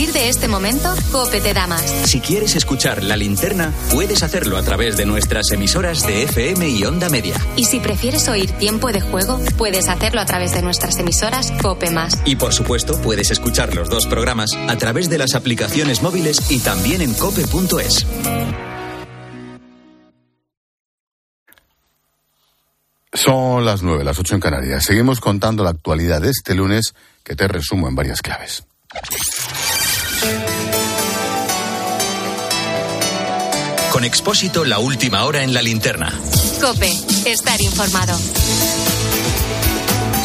partir de este momento, Cope te da más. Si quieres escuchar la linterna, puedes hacerlo a través de nuestras emisoras de FM y Onda Media. Y si prefieres oír tiempo de juego, puedes hacerlo a través de nuestras emisoras Cope Más. Y por supuesto, puedes escuchar los dos programas a través de las aplicaciones móviles y también en cope.es. Son las nueve, las ocho en Canarias. Seguimos contando la actualidad de este lunes que te resumo en varias claves. Con Expósito, la última hora en la linterna. Cope, estar informado.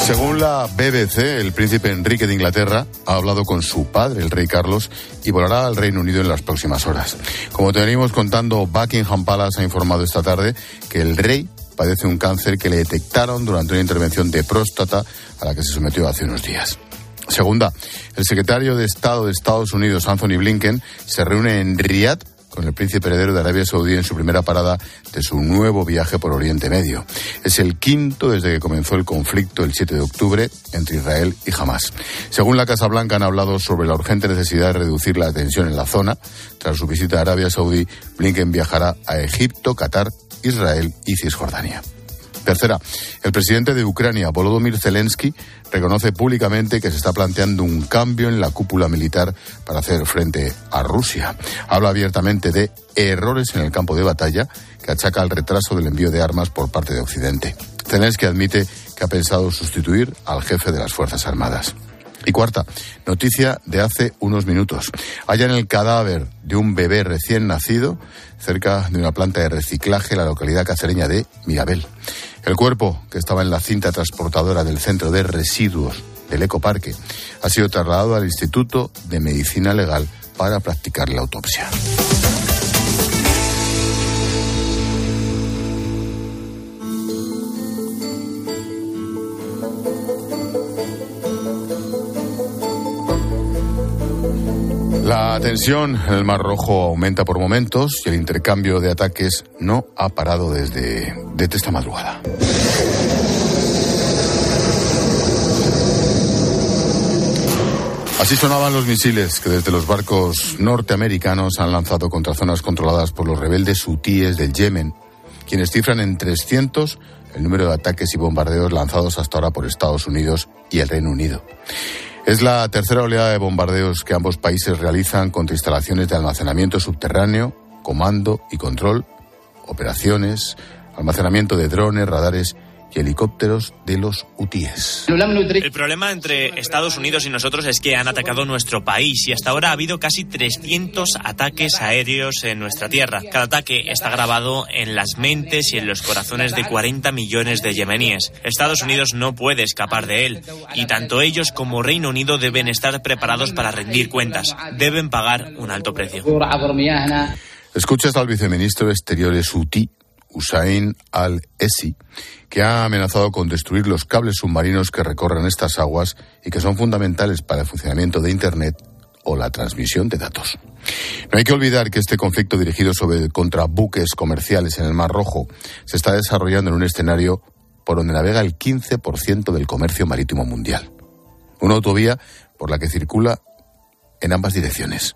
Según la BBC, el príncipe Enrique de Inglaterra ha hablado con su padre, el rey Carlos, y volará al Reino Unido en las próximas horas. Como te venimos contando, Buckingham Palace ha informado esta tarde que el rey padece un cáncer que le detectaron durante una intervención de próstata a la que se sometió hace unos días. Segunda, el secretario de Estado de Estados Unidos, Anthony Blinken, se reúne en Riyadh con el príncipe heredero de Arabia Saudí en su primera parada de su nuevo viaje por Oriente Medio. Es el quinto desde que comenzó el conflicto el 7 de octubre entre Israel y Hamas. Según la Casa Blanca han hablado sobre la urgente necesidad de reducir la tensión en la zona. Tras su visita a Arabia Saudí, Blinken viajará a Egipto, Qatar, Israel y Cisjordania. Tercera, el presidente de Ucrania, Volodymyr Zelensky, reconoce públicamente que se está planteando un cambio en la cúpula militar para hacer frente a Rusia. Habla abiertamente de errores en el campo de batalla que achaca al retraso del envío de armas por parte de Occidente. Zelensky admite que ha pensado sustituir al jefe de las Fuerzas Armadas. Y cuarta, noticia de hace unos minutos. Hallan el cadáver de un bebé recién nacido cerca de una planta de reciclaje en la localidad cacereña de Mirabel. El cuerpo, que estaba en la cinta transportadora del centro de residuos del ecoparque, ha sido trasladado al Instituto de Medicina Legal para practicar la autopsia. La tensión en el Mar Rojo aumenta por momentos y el intercambio de ataques no ha parado desde, desde esta madrugada. Así sonaban los misiles que desde los barcos norteamericanos han lanzado contra zonas controladas por los rebeldes hutíes del Yemen, quienes cifran en 300 el número de ataques y bombardeos lanzados hasta ahora por Estados Unidos y el Reino Unido. Es la tercera oleada de bombardeos que ambos países realizan contra instalaciones de almacenamiento subterráneo, comando y control, operaciones, almacenamiento de drones, radares helicópteros de los UTIES. El problema entre Estados Unidos y nosotros es que han atacado nuestro país y hasta ahora ha habido casi 300 ataques aéreos en nuestra tierra. Cada ataque está grabado en las mentes y en los corazones de 40 millones de yemeníes. Estados Unidos no puede escapar de él y tanto ellos como Reino Unido deben estar preparados para rendir cuentas. Deben pagar un alto precio. Escuchas al viceministro de Exteriores UTI, Usain al-Essi, que ha amenazado con destruir los cables submarinos que recorren estas aguas y que son fundamentales para el funcionamiento de Internet o la transmisión de datos. No hay que olvidar que este conflicto dirigido sobre contra buques comerciales en el Mar Rojo se está desarrollando en un escenario por donde navega el 15% del comercio marítimo mundial. Una autovía por la que circula en ambas direcciones.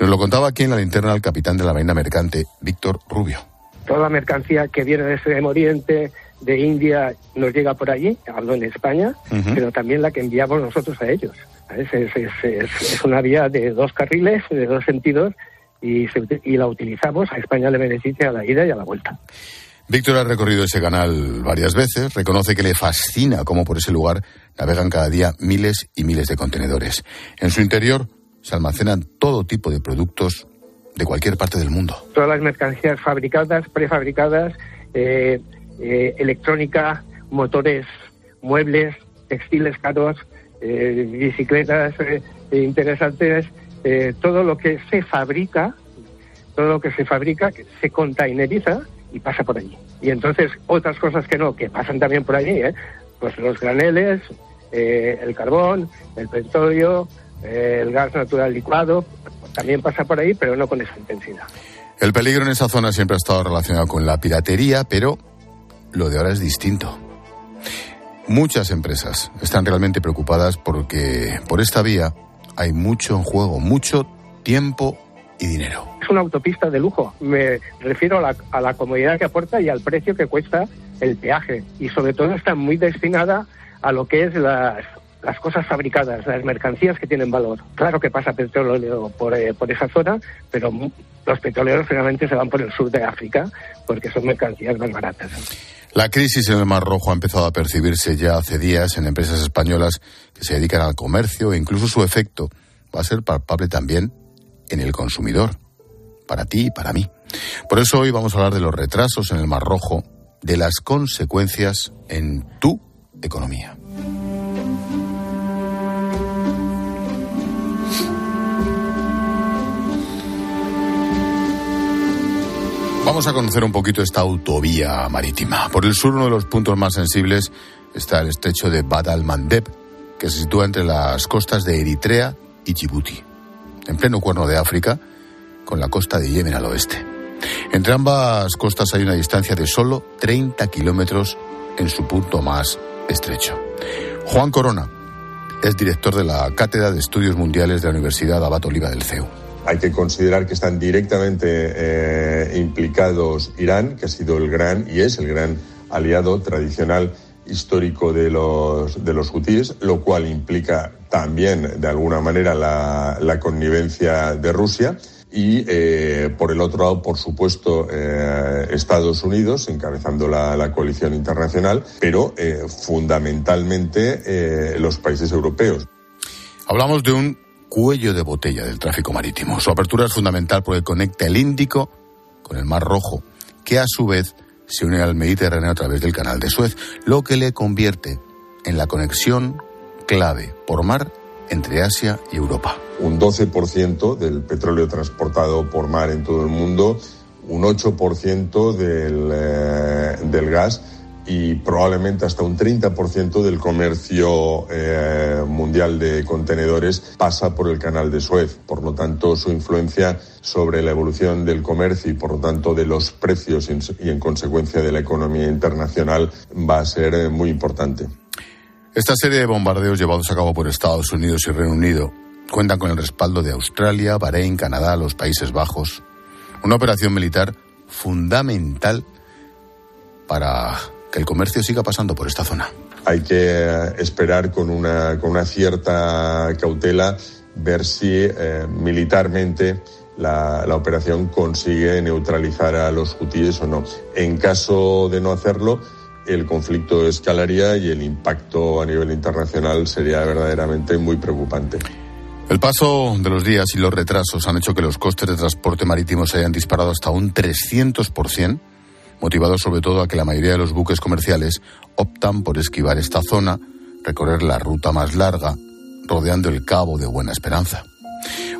Nos lo contaba aquí en la linterna el capitán de la Marina Mercante, Víctor Rubio toda la mercancía que viene de Extremo Oriente, de India, nos llega por allí, hablo en España, pero también la que enviamos nosotros a ellos. Es, una vía de dos carriles, de dos sentidos, y, y la utilizamos. A España le beneficia a la ida y a la vuelta. Víctor ha recorrido ese canal varias veces, reconoce que le fascina cómo por ese lugar navegan cada día miles y miles de contenedores. En su interior se almacenan todo tipo de productos de cualquier parte del mundo. Todas las mercancías fabricadas, prefabricadas, eh, eh, electrónica, motores, muebles, textiles caros, eh, bicicletas interesantes, todo lo que se fabrica, todo lo que se fabrica se containeriza y pasa por allí. Y entonces otras cosas que no, que pasan también por allí, pues los graneles, el carbón, el petróleo, el gas natural licuado, también pasa por ahí, pero no con esa intensidad. El peligro en esa zona siempre ha estado relacionado con la piratería, pero lo de ahora es distinto. Muchas empresas están realmente preocupadas porque por esta vía hay mucho en juego, mucho tiempo y dinero. Es una autopista de lujo. Me refiero a la, a la comodidad que aporta y al precio que cuesta el peaje. Y sobre todo está muy destinada a lo que es las, las cosas fabricadas, las mercancías que tienen valor. Claro que pasa petróleo por, eh, por esa zona, pero los petroleros finalmente se van por el sur de África porque son mercancías más baratas. La crisis en el Mar Rojo ha empezado a percibirse ya hace días en empresas españolas que se dedican al comercio e incluso su efecto va a ser palpable también en el consumidor, para ti y para mí. Por eso hoy vamos a hablar de los retrasos en el Mar Rojo, de las consecuencias en tu economía. Vamos a conocer un poquito esta autovía marítima. Por el sur, uno de los puntos más sensibles está el estrecho de Bad al-Mandeb, que se sitúa entre las costas de Eritrea y Djibouti, en pleno cuerno de África, con la costa de Yemen al oeste. Entre ambas costas hay una distancia de solo 30 kilómetros en su punto más estrecho. Juan Corona es director de la Cátedra de Estudios Mundiales de la Universidad Abat Oliva del CEU. Hay que considerar que están directamente eh, implicados Irán, que ha sido el gran y es el gran aliado tradicional histórico de los, de los hutíes, lo cual implica también, de alguna manera, la, la connivencia de Rusia. Y eh, por el otro lado, por supuesto, eh, Estados Unidos, encabezando la, la coalición internacional, pero eh, fundamentalmente eh, los países europeos. Hablamos de un cuello de botella del tráfico marítimo. Su apertura es fundamental porque conecta el Índico con el Mar Rojo, que a su vez se une al Mediterráneo a través del Canal de Suez, lo que le convierte en la conexión clave por mar entre Asia y Europa. Un 12% del petróleo transportado por mar en todo el mundo, un 8% del, eh, del gas y probablemente hasta un 30% del comercio eh, mundial de contenedores pasa por el canal de Suez. Por lo tanto, su influencia sobre la evolución del comercio y, por lo tanto, de los precios y, en consecuencia, de la economía internacional va a ser eh, muy importante. Esta serie de bombardeos llevados a cabo por Estados Unidos y Reino Unido cuentan con el respaldo de Australia, Bahrein, Canadá, los Países Bajos. Una operación militar fundamental para que el comercio siga pasando por esta zona. Hay que esperar con una, con una cierta cautela ver si eh, militarmente la, la, operación consigue neutralizar a los hutíes o no. En caso de no hacerlo, el conflicto escalaría y el impacto a nivel internacional sería verdaderamente muy preocupante. El paso de los días y los retrasos han hecho que los costes de transporte marítimo se hayan disparado hasta un 300%, motivado sobre todo a que la mayoría de los buques comerciales optan por esquivar esta zona, recorrer la ruta más larga, rodeando el Cabo de Buena Esperanza.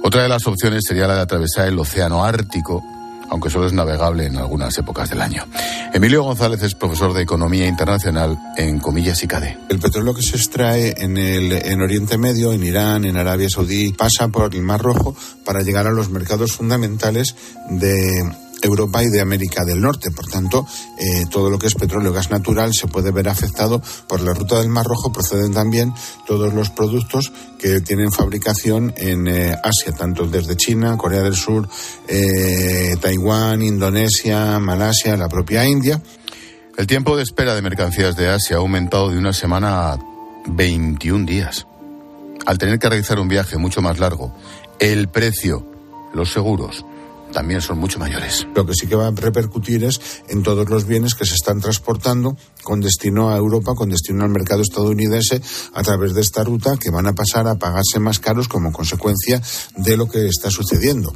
Otra de las opciones sería la de atravesar el Océano Ártico, aunque solo es navegable en algunas épocas del año. Emilio González es profesor de Economía Internacional en Comillas y CADE. El petróleo que se extrae en, el, en Oriente Medio, en Irán, en Arabia Saudí, pasa por el Mar Rojo para llegar a los mercados fundamentales de Europa y de América del Norte. Por tanto, eh, todo lo que es petróleo, gas natural, se puede ver afectado por la ruta del Mar Rojo. Proceden también todos los productos que tienen fabricación en eh, Asia, tanto desde China, Corea del Sur, eh, Taiwán, Indonesia, Malasia, la propia India. El tiempo de espera de mercancías de Asia ha aumentado de una semana a 21 días. Al tener que realizar un viaje mucho más largo, el precio, los seguros, también son mucho mayores. Lo que sí que va a repercutir es en todos los bienes que se están transportando con destino a Europa, con destino al mercado estadounidense a través de esta ruta que van a pasar a pagarse más caros como consecuencia de lo que está sucediendo.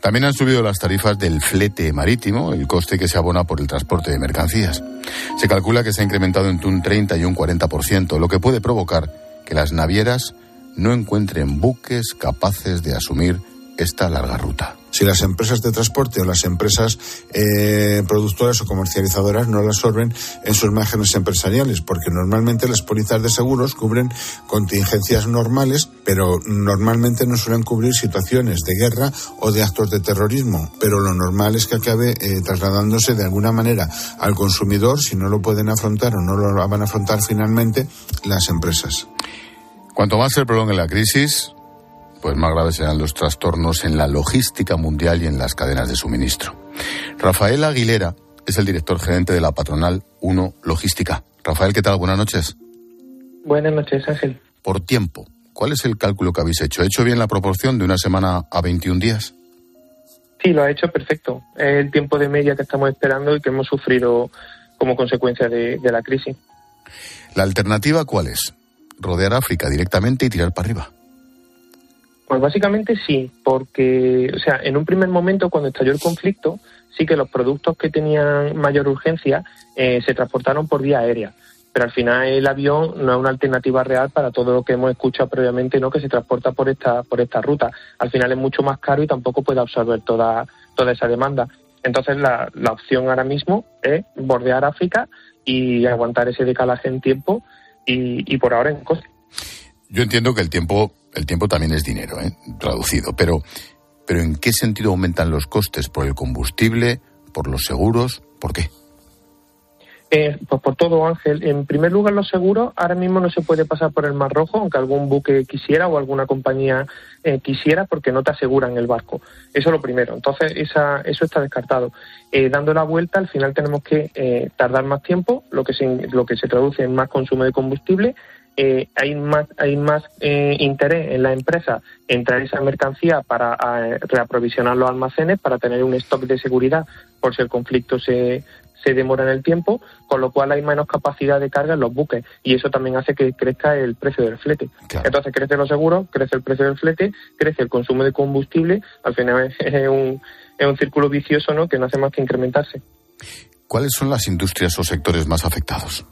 También han subido las tarifas del flete marítimo, el coste que se abona por el transporte de mercancías. Se calcula que se ha incrementado entre un 30 y un 40%, lo que puede provocar que las navieras no encuentren buques capaces de asumir esta larga ruta. Si las empresas de transporte o las empresas eh, productoras o comercializadoras no las absorben en sus márgenes empresariales, porque normalmente las pólizas de seguros cubren contingencias normales, pero normalmente no suelen cubrir situaciones de guerra o de actos de terrorismo. Pero lo normal es que acabe eh, trasladándose de alguna manera al consumidor si no lo pueden afrontar o no lo van a afrontar finalmente las empresas. Cuanto más se prolongue la crisis, pues más graves serán los trastornos en la logística mundial y en las cadenas de suministro. Rafael Aguilera es el director gerente de la patronal 1 Logística. Rafael, ¿qué tal? Buenas noches. Buenas noches, Ángel. Por tiempo, ¿cuál es el cálculo que habéis hecho? ¿He hecho bien la proporción de una semana a 21 días? Sí, lo ha hecho perfecto. Es el tiempo de media que estamos esperando y que hemos sufrido como consecuencia de, de la crisis. ¿La alternativa cuál es? ¿Rodear África directamente y tirar para arriba? Pues básicamente sí, porque, o sea, en un primer momento cuando estalló el conflicto, sí que los productos que tenían mayor urgencia eh, se transportaron por vía aérea. Pero al final el avión no es una alternativa real para todo lo que hemos escuchado previamente, ¿no? Que se transporta por esta, por esta ruta. Al final es mucho más caro y tampoco puede absorber toda, toda esa demanda. Entonces la, la opción ahora mismo es bordear África y aguantar ese decalaje en tiempo y, y por ahora en coste. Yo entiendo que el tiempo, el tiempo también es dinero, ¿eh? traducido, pero, pero ¿en qué sentido aumentan los costes? ¿Por el combustible? ¿Por los seguros? ¿Por qué? Eh, pues por todo, Ángel. En primer lugar, los seguros. Ahora mismo no se puede pasar por el Mar Rojo, aunque algún buque quisiera o alguna compañía eh, quisiera, porque no te aseguran el barco. Eso es lo primero. Entonces, esa, eso está descartado. Eh, dando la vuelta, al final tenemos que eh, tardar más tiempo, lo que, se, lo que se traduce en más consumo de combustible. Eh, hay más, hay más eh, interés en la empresa en traer esa mercancía para eh, reaprovisionar los almacenes, para tener un stock de seguridad por si el conflicto se, se demora en el tiempo, con lo cual hay menos capacidad de carga en los buques y eso también hace que crezca el precio del flete. Claro. Entonces crece los seguros, crece el precio del flete, crece el consumo de combustible, al final es, es un, es un círculo vicioso ¿no? que no hace más que incrementarse. ¿Cuáles son las industrias o sectores más afectados?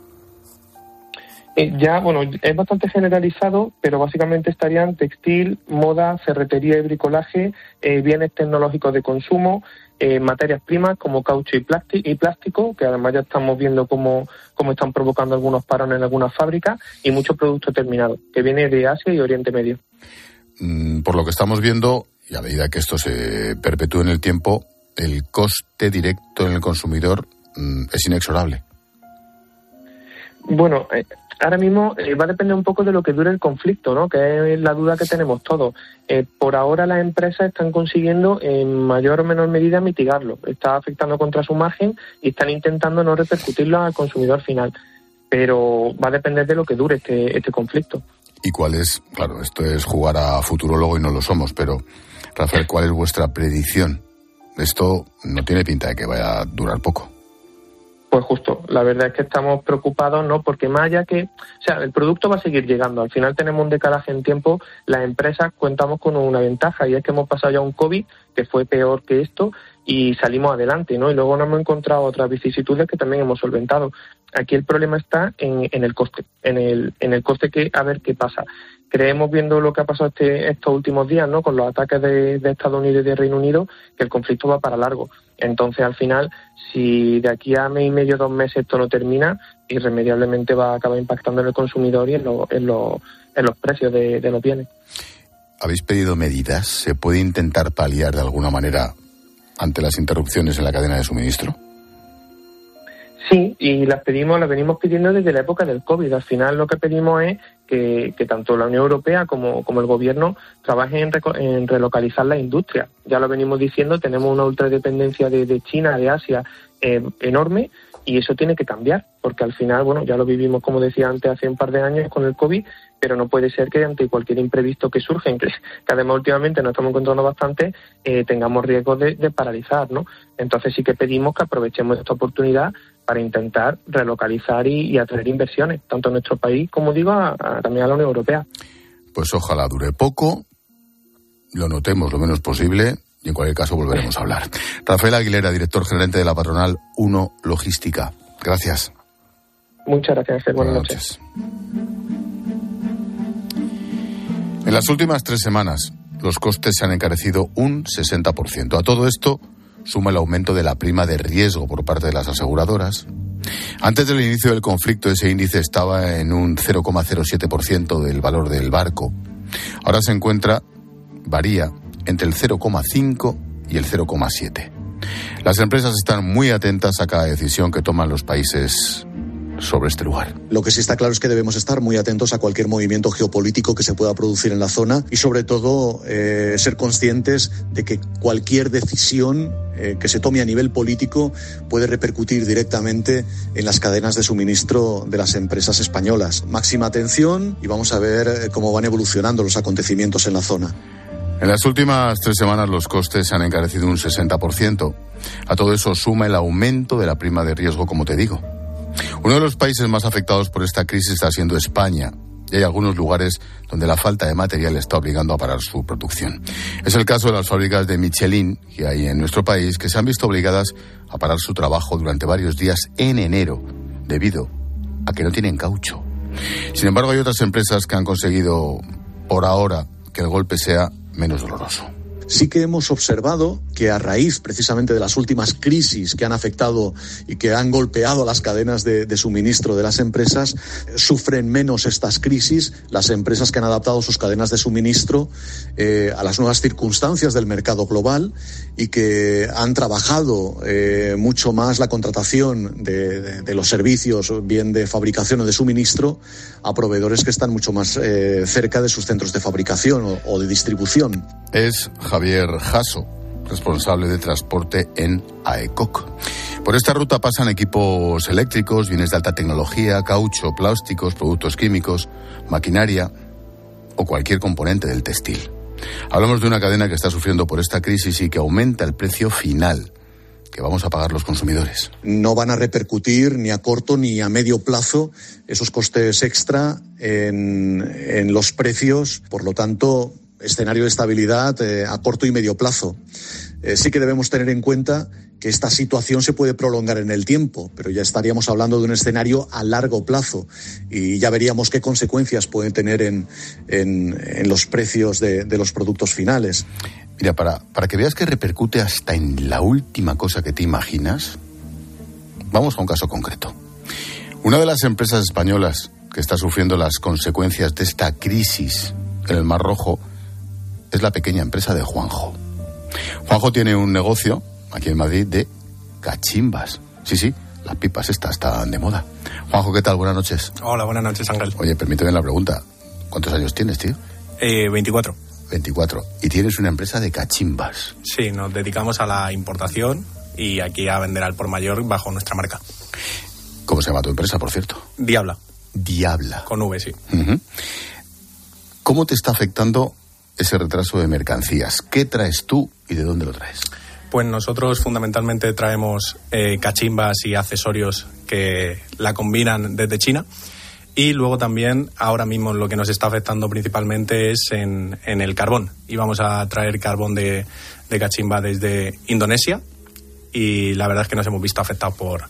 Eh, ya, bueno, es bastante generalizado, pero básicamente estarían textil, moda, ferretería y bricolaje, eh, bienes tecnológicos de consumo, eh, materias primas como caucho y, plásti- y plástico, que además ya estamos viendo cómo, cómo están provocando algunos parones en algunas fábricas, y mucho producto terminado, que viene de Asia y Oriente Medio. Mm, Por lo que estamos viendo, y a medida que esto se perpetúe en el tiempo, el coste directo en el consumidor mm, es inexorable. Bueno, ahora mismo eh, va a depender un poco de lo que dure el conflicto, ¿no? Que es la duda que tenemos todos. Eh, por ahora las empresas están consiguiendo en mayor o menor medida mitigarlo. Está afectando contra su margen y están intentando no repercutirlo al consumidor final. Pero va a depender de lo que dure este, este conflicto. ¿Y cuál es? Claro, esto es jugar a futurólogo y no lo somos, pero Rafael, ¿cuál es vuestra predicción? Esto no tiene pinta de que vaya a durar poco. Pues justo, la verdad es que estamos preocupados, ¿no? Porque más allá que, o sea, el producto va a seguir llegando. Al final tenemos un decalaje en tiempo. Las empresas cuentamos con una ventaja y es que hemos pasado ya un COVID que fue peor que esto y salimos adelante, ¿no? Y luego nos hemos encontrado otras vicisitudes que también hemos solventado. Aquí el problema está en, el coste, en el, en el coste que, a ver qué pasa. Creemos, viendo lo que ha pasado este, estos últimos días, ¿no? Con los ataques de Estados Unidos y de Reino Unido, que el conflicto va para largo. Entonces, al final, si de aquí a mes y medio, dos meses esto no termina, irremediablemente va a acabar impactando en el consumidor y en, lo- en, lo- en los precios de, de los bienes. ¿Habéis pedido medidas? ¿Se puede intentar paliar de alguna manera ante las interrupciones en la cadena de suministro? Sí, y las pedimos, las venimos pidiendo desde la época del COVID. Al final lo que pedimos es que, tanto la Unión Europea como, el Gobierno trabajen en, en relocalizar la industria. Ya lo venimos diciendo, tenemos una ultradependencia de, China, de Asia, eh, enorme y eso tiene que cambiar, porque al final, bueno, ya lo vivimos, como decía antes, hace un par de años con el COVID, pero no puede ser que ante cualquier imprevisto que surge, que, además últimamente nos estamos encontrando bastante, eh, tengamos riesgos de, de paralizar, ¿no? Entonces sí que pedimos que aprovechemos esta oportunidad para intentar relocalizar y, y atraer inversiones, tanto en nuestro país como digo, a- a- también a la Unión Europea. Pues ojalá dure poco, lo notemos lo menos posible y en cualquier caso volveremos a hablar. Rafael Aguilera, director gerente de la patronal 1 Logística. Gracias. Muchas gracias. Buenas, noches. En las últimas tres semanas, los costes se han encarecido un 60%. A todo esto suma el aumento de la prima de riesgo por parte de las aseguradoras. Antes del inicio del conflicto, ese índice estaba en un 0,07% del valor del barco. Ahora se encuentra, varía, entre el 0,5 y el 0,7. Las empresas están muy atentas a cada decisión que toman los países sobre este lugar. Lo que sí está claro es que debemos estar muy atentos a cualquier movimiento geopolítico que se pueda producir en la zona y sobre todo eh, ser conscientes de que cualquier decisión eh, que se tome a nivel político puede repercutir directamente en las cadenas de suministro de las empresas españolas. Máxima atención y vamos a ver eh, cómo van evolucionando los acontecimientos en la zona. En las últimas tres semanas los costes se han encarecido un 60%. A todo eso suma el aumento de la prima de riesgo, como te digo. Uno de los países más afectados por esta crisis está siendo España. Y hay algunos lugares donde la falta de material está obligando a parar su producción. Es el caso de las fábricas de Michelin que hay en nuestro país, que se han visto obligadas a parar su trabajo durante varios días en enero, debido a que no tienen caucho. Sin embargo, hay otras empresas que han conseguido, por ahora, que el golpe sea menos doloroso. Sí que hemos observado que a raíz precisamente de las últimas crisis que han afectado y que han golpeado las cadenas de, suministro de las empresas, sufren menos estas crisis las empresas que han adaptado sus cadenas de suministro eh, a las nuevas circunstancias del mercado global y que han trabajado eh, mucho más la contratación de, los servicios, bien de fabricación o de suministro, a proveedores que están mucho más eh, cerca de sus centros de fabricación o, de distribución. Es Jasso, responsable de transporte en AECOC. Por esta ruta pasan equipos eléctricos, bienes de alta tecnología, caucho, plásticos, productos químicos, maquinaria o cualquier componente del textil. Hablamos de una cadena que está sufriendo por esta crisis y que aumenta el precio final que vamos a pagar los consumidores. No van a repercutir ni a corto ni a medio plazo esos costes extra en, en los precios, por lo tanto, escenario de estabilidad eh, a corto y medio plazo. Eh, sí que debemos tener en cuenta que esta situación se puede prolongar en el tiempo, pero ya estaríamos hablando de un escenario a largo plazo y ya veríamos qué consecuencias pueden tener en, en, en los precios de, de, los productos finales. Mira, para, para que veas que repercute hasta en la última cosa que te imaginas, vamos a un caso concreto. Una de las empresas españolas que está sufriendo las consecuencias de esta crisis en el Mar Rojo es la pequeña empresa de Juanjo. Juanjo tiene un negocio aquí en Madrid de cachimbas. Sí, sí, las pipas estas están de moda. Juanjo, ¿qué tal? Buenas noches. Hola, buenas noches, Ángel. Oye, permíteme la pregunta. ¿Cuántos años tienes, tío? Eh, 24. 24. Y tienes una empresa de cachimbas. Sí, nos dedicamos a la importación y aquí a vender al por mayor bajo nuestra marca. ¿Cómo se llama tu empresa, por cierto? Diabla. Diabla. Con V, sí. Uh -huh. ¿Cómo te está afectando ese retraso de mercancías? ¿Qué traes tú y de dónde lo traes? Pues nosotros fundamentalmente traemos eh, cachimbas y accesorios que la combinan desde China. Y luego también, ahora mismo lo que nos está afectando principalmente es en, en el carbón. Y vamos a traer carbón de, de, cachimba desde Indonesia. Y la verdad es que nos hemos visto afectados por,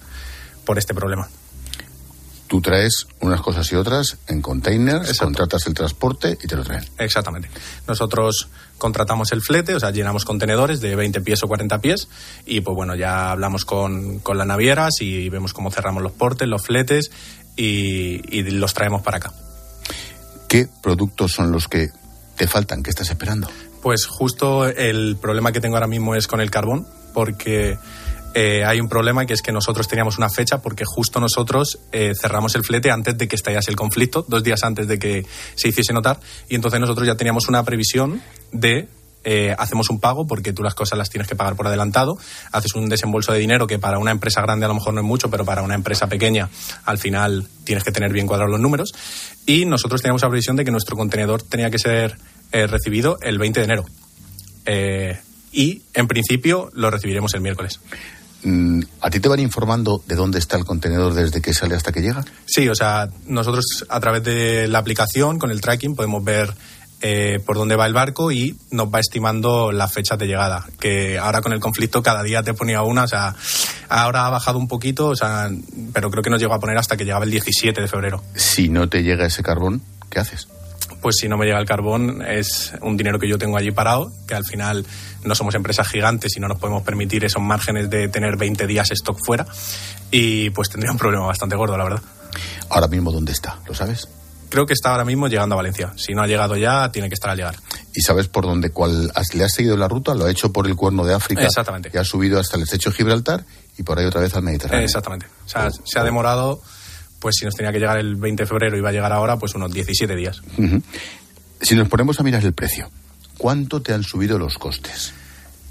por este problema. Tú traes unas cosas y otras en containers, Exacto. contratas el transporte y te lo traen. Exactamente. Nosotros contratamos el flete, o sea, llenamos contenedores de 20 pies o 40 pies y pues bueno, ya hablamos con, con las navieras y vemos cómo cerramos los portes, los fletes y, y los traemos para acá. ¿Qué productos son los que te faltan? ¿Qué estás esperando? Pues justo el problema que tengo ahora mismo es con el carbón, porque eh, hay un problema que es que nosotros teníamos una fecha porque justo nosotros eh, cerramos el flete antes de que estallase el conflicto, dos días antes de que se hiciese notar, y entonces nosotros ya teníamos una previsión de eh, hacemos un pago porque tú las cosas las tienes que pagar por adelantado, haces un desembolso de dinero que para una empresa grande a lo mejor no es mucho, pero para una empresa pequeña al final tienes que tener bien cuadrados los números. Y nosotros teníamos la previsión de que nuestro contenedor tenía que ser eh, recibido el 20 de enero. Y en principio lo recibiremos el miércoles. Mm, ¿A ti te van informando de dónde está el contenedor desde que sale hasta que llega? Sí, o sea, nosotros a través de la aplicación, con el tracking, podemos ver eh, por dónde va el barco y nos va estimando las fechas de llegada. Que ahora con el conflicto cada día te ponía una, o sea, ahora ha bajado un poquito, o sea, pero creo que nos llegó a poner hasta que llegaba el 17 de febrero. Si no te llega ese carbón, ¿qué haces? Pues si no me llega el carbón es un dinero que yo tengo allí parado, que al final no somos empresas gigantes y no nos podemos permitir esos márgenes de tener 20 días stock fuera y pues tendría un problema bastante gordo, la verdad. Ahora mismo, ¿dónde está? ¿Lo sabes? creo que está ahora mismo llegando a Valencia. Si no ha llegado ya, tiene que estar al llegar. ¿Y sabes por dónde? Cuál, ¿Le has seguido la ruta? ¿Lo ha hecho por el cuerno de África? Exactamente. Y ha subido hasta el estrecho de Gibraltar y por ahí otra vez al Mediterráneo. Exactamente. O sea, oh, se ha demorado pues si nos tenía que llegar el 20 de febrero, iba a llegar ahora, pues unos 17 días. Si nos ponemos a mirar el precio, ¿cuánto te han subido los costes?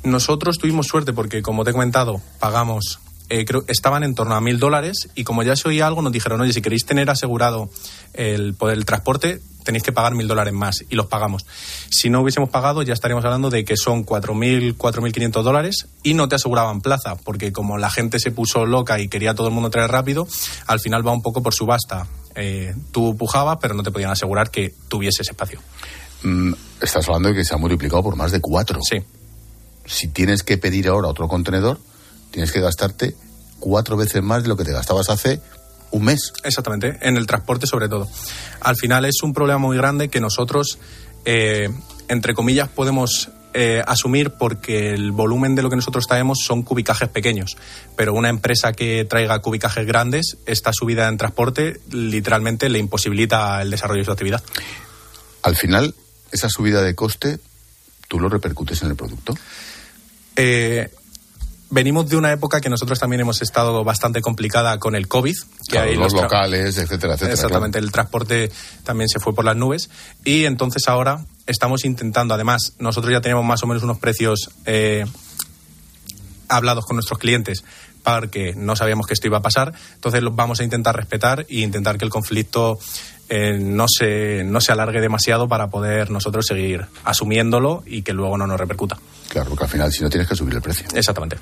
Nosotros tuvimos suerte porque, como te he comentado, pagamos, eh, creo, estaban en torno a mil dólares y como ya se oía algo, nos dijeron, oye, si queréis tener asegurado el, el transporte, tenéis que pagar mil dólares más y los pagamos. Si no hubiésemos pagado, ya estaríamos hablando de que son 4.000, 4.500 dólares y no te aseguraban plaza, porque como la gente se puso loca y quería todo el mundo traer rápido, al final va un poco por subasta. Eh, tú pujabas, pero no te podían asegurar que tuviese ese espacio. Mm, estás hablando de que se ha multiplicado por más de cuatro. Sí. Si tienes que pedir ahora otro contenedor, tienes que gastarte cuatro veces más de lo que te gastabas hace un mes. Exactamente, en el transporte sobre todo. Al final es un problema muy grande que nosotros, eh, entre comillas, podemos eh, asumir porque el volumen de lo que nosotros traemos son cubicajes pequeños. Pero una empresa que traiga cubicajes grandes, esta subida en transporte literalmente le imposibilita el desarrollo de su actividad. Al final, esa subida de coste, ¿tú lo repercutes en el producto? Eh, venimos de una época que nosotros también hemos estado bastante complicada con el COVID. Que Claro, hay los locales, etcétera, etcétera. Exactamente, el transporte también se fue por las nubes. Y entonces ahora estamos intentando, además, nosotros ya tenemos más o menos unos precios eh, hablados con nuestros clientes porque no sabíamos que esto iba a pasar. Entonces los vamos a intentar respetar e intentar que el conflicto eh, no, se, no se alargue demasiado para poder nosotros seguir asumiéndolo y que luego no nos repercuta. Claro, porque al final si no tienes que subir el precio. Exactamente.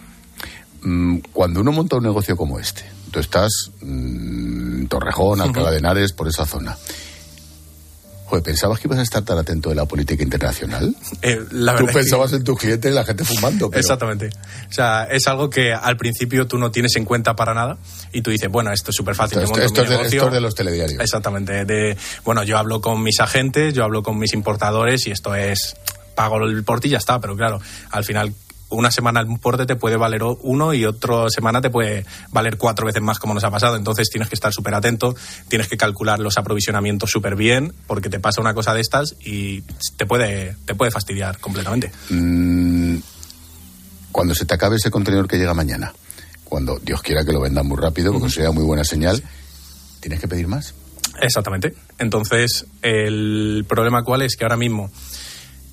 Mm, Cuando uno monta un negocio como este, tú estás mm, en Torrejón, Alcalá de Henares, por esa zona. Joder, ¿pensabas que ibas a estar tan atento de la política internacional? Eh, la Tú verdad es que- pensabas en tus clientes y la gente fumando. pero- Exactamente. O sea, es algo que al principio tú no tienes en cuenta para nada y tú dices, bueno, esto es súper fácil. Esto- esto es esto es de los telediarios. Exactamente. De, bueno, yo hablo con mis agentes, yo hablo con mis importadores y esto es, pago el porte y ya está. Pero claro, al final una semana el porte te puede valer uno y otra semana te puede valer cuatro veces más como nos ha pasado. Entonces tienes que estar súper atento, tienes que calcular los aprovisionamientos súper bien porque te pasa una cosa de estas y te puede, te puede fastidiar completamente. Mm, cuando se te acabe ese contenedor que llega mañana, cuando Dios quiera que lo vendan muy rápido, porque sería muy buena señal, ¿tienes que pedir más? Exactamente. Entonces, el problema cuál es que ahora mismo,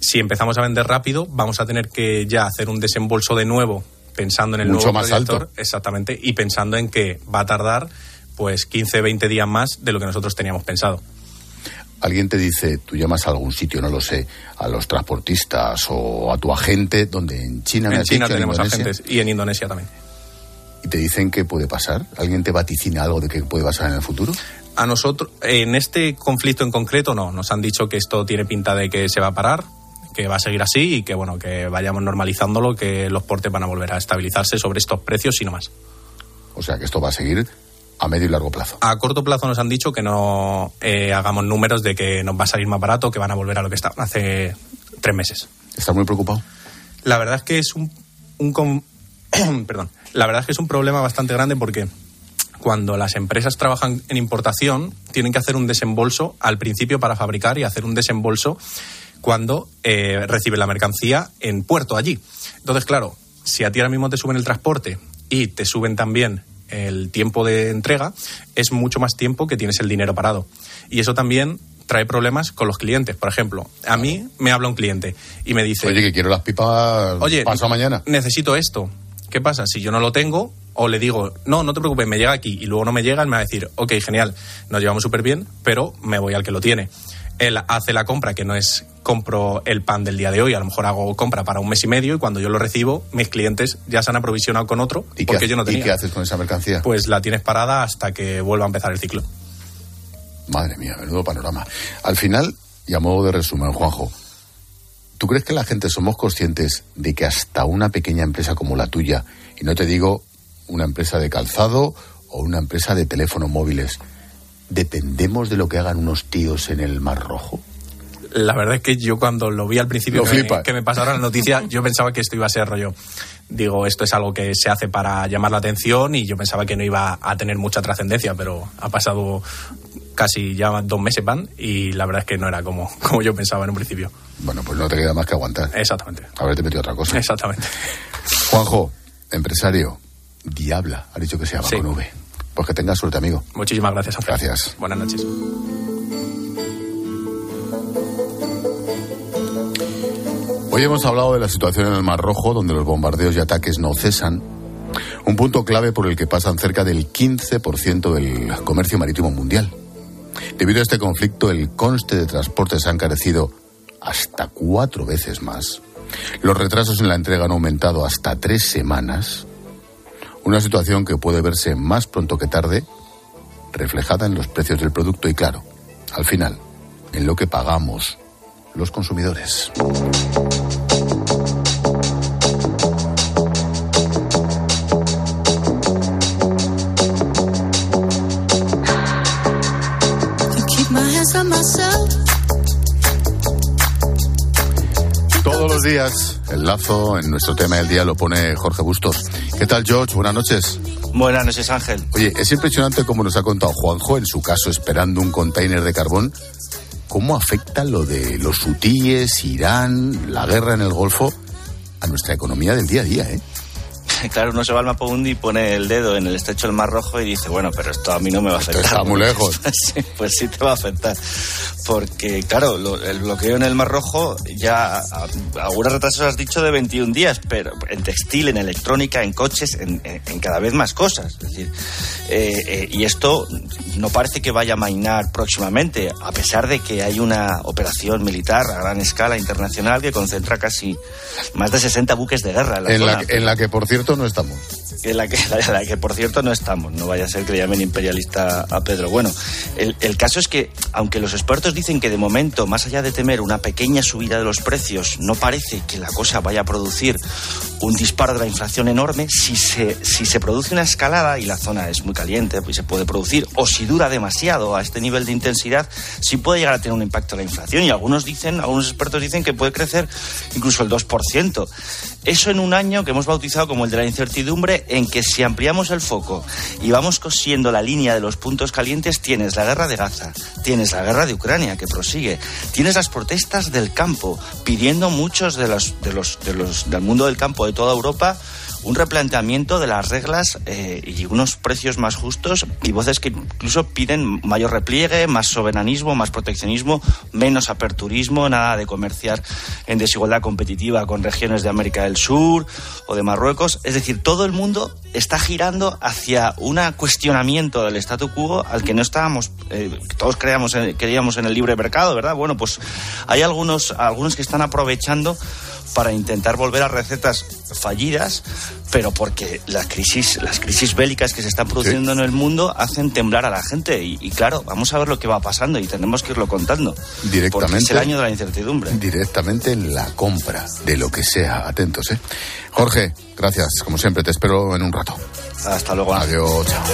si empezamos a vender rápido, vamos a tener que ya hacer un desembolso de nuevo pensando en el Mucho nuevo más proyector. alto. Exactamente. Y pensando en que va a tardar pues 15, 20 días más de lo que nosotros teníamos pensado. Alguien te dice, tú llamas a algún sitio, no lo sé, a los transportistas o a tu agente, donde en China en China dicho, tenemos agentes y en Indonesia también. y te dicen qué puede pasar. ¿Alguien te vaticina algo de qué puede pasar en el futuro? A nosotros, en este conflicto en concreto, no. Nos han dicho que esto tiene pinta de que se va a parar, que va a seguir así y que, bueno, que vayamos normalizándolo, que los portes van a volver a estabilizarse sobre estos precios y no más. O sea que esto va a seguir a medio y largo plazo. A corto plazo nos han dicho que no eh, hagamos números de que nos va a salir más barato, que van a volver a lo que estaban hace tres meses. ¿Estás muy preocupado? La verdad es que es un, un perdón. La verdad es que es un problema bastante grande porque cuando las empresas trabajan en importación tienen que hacer un desembolso al principio para fabricar y hacer un desembolso cuando eh, reciben la mercancía en puerto allí. Entonces, claro, si a ti ahora mismo te suben el transporte y te suben también el tiempo de entrega, es mucho más tiempo que tienes el dinero parado. Y eso también trae problemas con los clientes. Por ejemplo, a mí me habla un cliente y me dice... Oye, que quiero las pipas Oye, paso mañana. necesito esto. ¿Qué pasa? Si yo no lo tengo, o le digo, no, no te preocupes, me llega aquí, y luego no me llega, él me va a decir, ok, genial, nos llevamos súper bien, pero me voy al que lo tiene. Él hace la compra, que no es compro el pan del día de hoy, a lo mejor hago compra para un mes y medio, y cuando yo lo recibo, mis clientes ya se han aprovisionado con otro, ¿Y qué, porque yo no ¿Y tenía. qué haces con esa mercancía? Pues la tienes parada hasta que vuelva a empezar el ciclo. Madre mía, menudo panorama. Al final, y a modo de resumen, Juanjo, ¿tú crees que la gente somos conscientes de que hasta una pequeña empresa como la tuya, y no te digo una empresa de calzado o una empresa de teléfonos móviles, dependemos de lo que hagan unos tíos en el Mar Rojo? La verdad es que yo cuando lo vi al principio que, me, que me pasaron la noticia, yo pensaba que esto iba a ser rollo. Digo, esto es algo que se hace para llamar la atención y yo pensaba que no iba a tener mucha trascendencia, pero ha pasado casi ya dos meses van y la verdad es que no era como, como yo pensaba en un principio. Bueno, pues no te queda más que aguantar. Exactamente. Haberte metido otra cosa. Exactamente. Juanjo, empresario, Diabla, ha dicho que se llama Sí. con V. Pues que tengas suerte, amigo. Muchísimas gracias, Ángel. Gracias. Buenas noches. Hoy hemos hablado de la situación en el Mar Rojo, donde los bombardeos y ataques no cesan. Un punto clave por el que pasan cerca del 15% del comercio marítimo mundial. Debido a este conflicto, el conste de transporte se ha encarecido hasta cuatro veces más. Los retrasos en la entrega han aumentado hasta tres semanas. Una situación que puede verse más pronto que tarde reflejada en los precios del producto y, claro, al final, en lo que pagamos los consumidores. Días, el lazo en nuestro tema del día lo pone Jorge Bustos. ¿Qué tal, George? Buenas noches. Buenas noches, Ángel. Oye, es impresionante como nos ha contado Juanjo, en su caso esperando un container de carbón, cómo afecta lo de los hutíes, Irán, la guerra en el Golfo a nuestra economía del día a día, ¿eh? Claro, uno se va al mapa mundi y pone el dedo en el estrecho del Mar Rojo y dice, bueno, pero esto a mí no me va a afectar. está muy lejos. sí, pues sí te va a afectar. Porque, claro, lo, el bloqueo en el Mar Rojo ya, algunos retrasos has dicho de 21 días, pero en textil, en electrónica, en coches, en, en, en cada vez más cosas. Es decir, eh, eh, y esto no parece que vaya a mainar próximamente, a pesar de que hay una operación militar a gran escala internacional que concentra casi más de 60 buques de guerra en la En zona. la, en la que, por cierto, no estamos. En la, que, la que, por cierto, no estamos. No vaya a ser que le llamen imperialista a Pedro. Bueno, el, el caso es que, aunque los expertos dicen que de momento, más allá de temer una pequeña subida de los precios, no parece que la cosa vaya a producir un disparo de la inflación enorme, si se, si se produce una escalada y la zona es muy caliente, pues se puede producir, o si dura demasiado a este nivel de intensidad, sí puede llegar a tener un impacto en la inflación. Y algunos dicen, algunos expertos dicen que puede crecer incluso el 2%. Eso en un año que hemos bautizado como el de la incertidumbre, en que si ampliamos el foco y vamos cosiendo la línea de los puntos calientes, tienes la guerra de Gaza, tienes la guerra de Ucrania que prosigue, tienes las protestas del campo, pidiendo muchos de los, de los, de los del mundo del campo de toda Europa un replanteamiento de las reglas eh, y unos precios más justos y voces que incluso piden mayor repliegue, más soberanismo, más proteccionismo, menos aperturismo, nada de comerciar en desigualdad competitiva con regiones de América del Sur o de Marruecos. Es decir, todo el mundo está girando hacia un cuestionamiento del statu quo al que no estábamos, eh, todos creíamos en, creíamos en el libre mercado, ¿verdad? Bueno, pues hay algunos, algunos que están aprovechando para intentar volver a recetas fallidas, pero porque las crisis, las crisis bélicas que se están produciendo sí. en el mundo hacen temblar a la gente. Y, y, claro, vamos a ver lo que va pasando y tenemos que irlo contando. Directamente. Porque es el año de la incertidumbre. Directamente en la compra de lo que sea. Atentos, ¿eh? Jorge, gracias. Como siempre, te espero en un rato. Hasta luego. Adiós. Chao.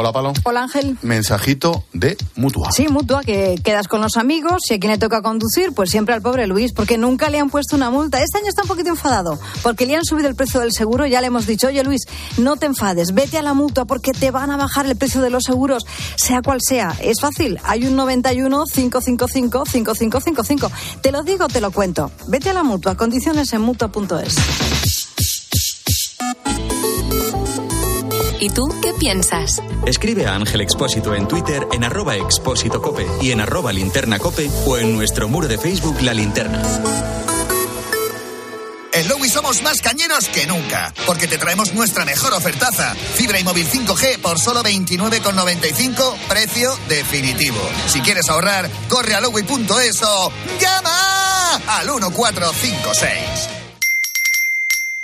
Hola, Palo. Hola, Ángel. Mensajito de Mutua. Sí, Mutua, que quedas con los amigos y a quien le toca conducir, pues siempre al pobre Luis, porque nunca le han puesto una multa. Este año está un poquito enfadado, porque le han subido el precio del seguro. Ya le hemos dicho, oye, Luis, no te enfades, vete a la Mutua, porque te van a bajar el precio de los seguros, sea cual sea. Es fácil, hay un 91 555 5555. Te lo digo, te lo cuento. Vete a la Mutua, condiciones en Mutua.es. ¿Y tú qué piensas? Escribe a Ángel Expósito en Twitter en arroba expósito cope y en arroba linterna cope o en nuestro muro de Facebook La Linterna. En Lowy somos más cañeros que nunca, porque te traemos nuestra mejor ofertaza. Fibra y móvil 5G por solo 29,95, precio definitivo. Si quieres ahorrar, corre a lowy.es o llama al 1456.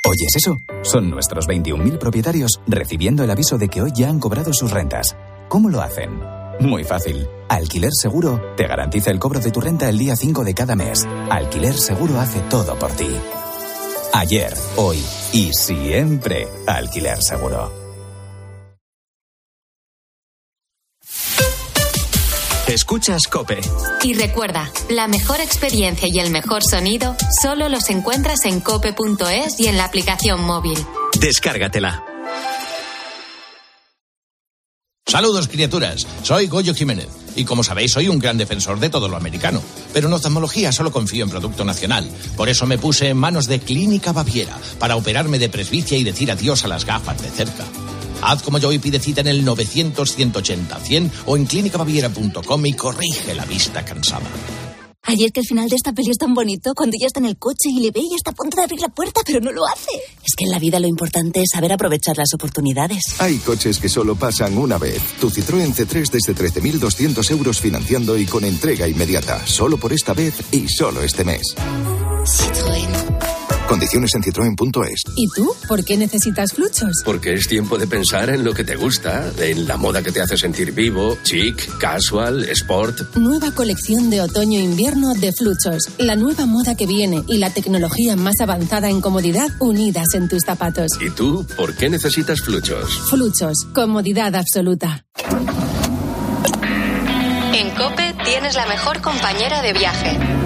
¿Oyes eso? Son nuestros 21.000 propietarios recibiendo el aviso de que hoy ya han cobrado sus rentas. ¿Cómo lo hacen? Muy fácil. Alquiler Seguro te garantiza el cobro de tu renta el día 5 de cada mes. Alquiler Seguro hace todo por ti. Ayer, hoy y siempre Alquiler Seguro. Escuchas Cope. Y recuerda, la mejor experiencia y el mejor sonido solo los encuentras en cope.es y en la aplicación móvil. Descárgatela. Saludos, criaturas. Soy Goyo Jiménez. Y como sabéis, soy un gran defensor de todo lo americano. Pero en oftalmología solo confío en producto nacional. Por eso me puse en manos de Clínica Baviera para operarme de presbicia y decir adiós a las gafas de cerca. Haz como yo y pide cita en el 900-180-100 o en clínicabaviera.com y corrige la vista cansada. Ayer que el final de esta peli es tan bonito, cuando ella está en el coche y le ve y está a punto de abrir la puerta, pero no lo hace. Es que en la vida lo importante es saber aprovechar las oportunidades. Hay coches que solo pasan una vez. Tu Citroën C3 desde 13.200 euros financiando y con entrega inmediata. Solo por esta vez y solo este mes. Citroën. Condiciones en citroen.es. ¿Y tú? ¿Por qué necesitas fluchos? Porque es tiempo de pensar en lo que te gusta, en la moda que te hace sentir vivo, chic, casual, sport. Nueva colección de otoño-invierno de fluchos. La nueva moda que viene y la tecnología más avanzada en comodidad unidas en tus zapatos. ¿Y tú? ¿Por qué necesitas fluchos? Fluchos. Comodidad absoluta. En Cope tienes la mejor compañera de viaje.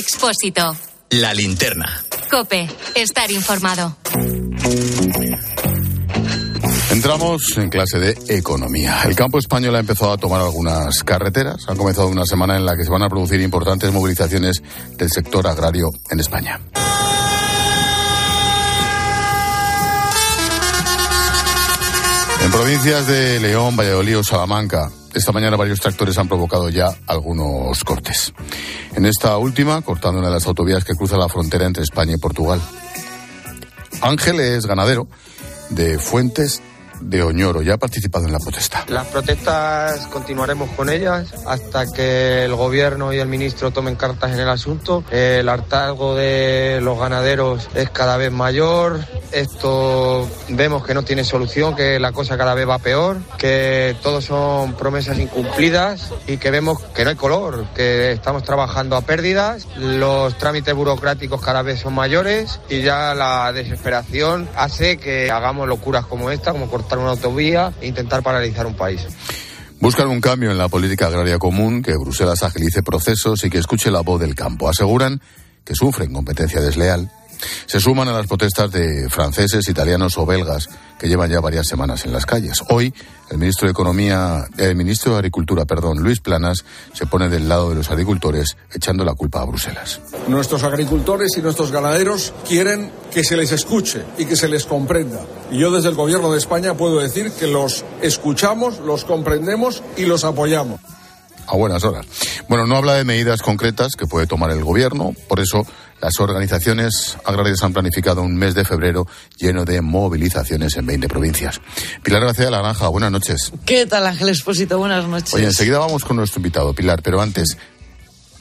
Expósito. La linterna. Cope. Estar informado. Entramos en clase de economía. El campo español ha empezado a tomar algunas carreteras. Ha comenzado una semana en la que se van a producir importantes movilizaciones del sector agrario en España. En provincias de León, Valladolid o Salamanca, esta mañana varios tractores han provocado ya algunos cortes. En esta última, cortando una de las autovías que cruza la frontera entre España y Portugal. Ángel es ganadero de Fuentes de Oñoro. Ya ha participado en la protesta. Las protestas continuaremos con ellas hasta que el gobierno y el ministro tomen cartas en el asunto. El hartazgo de los ganaderos es cada vez mayor. Esto vemos que no tiene solución, que la cosa cada vez va peor, que todo son promesas incumplidas y que vemos que no hay color, que estamos trabajando a pérdidas, los trámites burocráticos cada vez son mayores y ya la desesperación hace que hagamos locuras como esta, como cortar una autovía e intentar paralizar un país. Buscan un cambio en la política agraria común, que Bruselas agilice procesos y que escuche la voz del campo. Aseguran que sufren competencia desleal. Se suman a las protestas de franceses, italianos o belgas que llevan ya varias semanas en las calles. Hoy, el ministro de Economía, el ministro de Agricultura, perdón, Luis Planas, se pone del lado de los agricultores, echando la culpa a Bruselas. Nuestros agricultores y nuestros ganaderos quieren que se les escuche y que se les comprenda. Y yo desde el Gobierno de España puedo decir que los escuchamos, los comprendemos y los apoyamos a buenas horas. Bueno, no habla de medidas concretas que puede tomar el gobierno, por eso las organizaciones agrarias han planificado un mes de febrero lleno de movilizaciones en 20 provincias. Pilar García de la Granja, buenas noches. ¿Qué tal, Ángel Expósito? Buenas noches. Oye, enseguida vamos con nuestro invitado, Pilar, pero antes,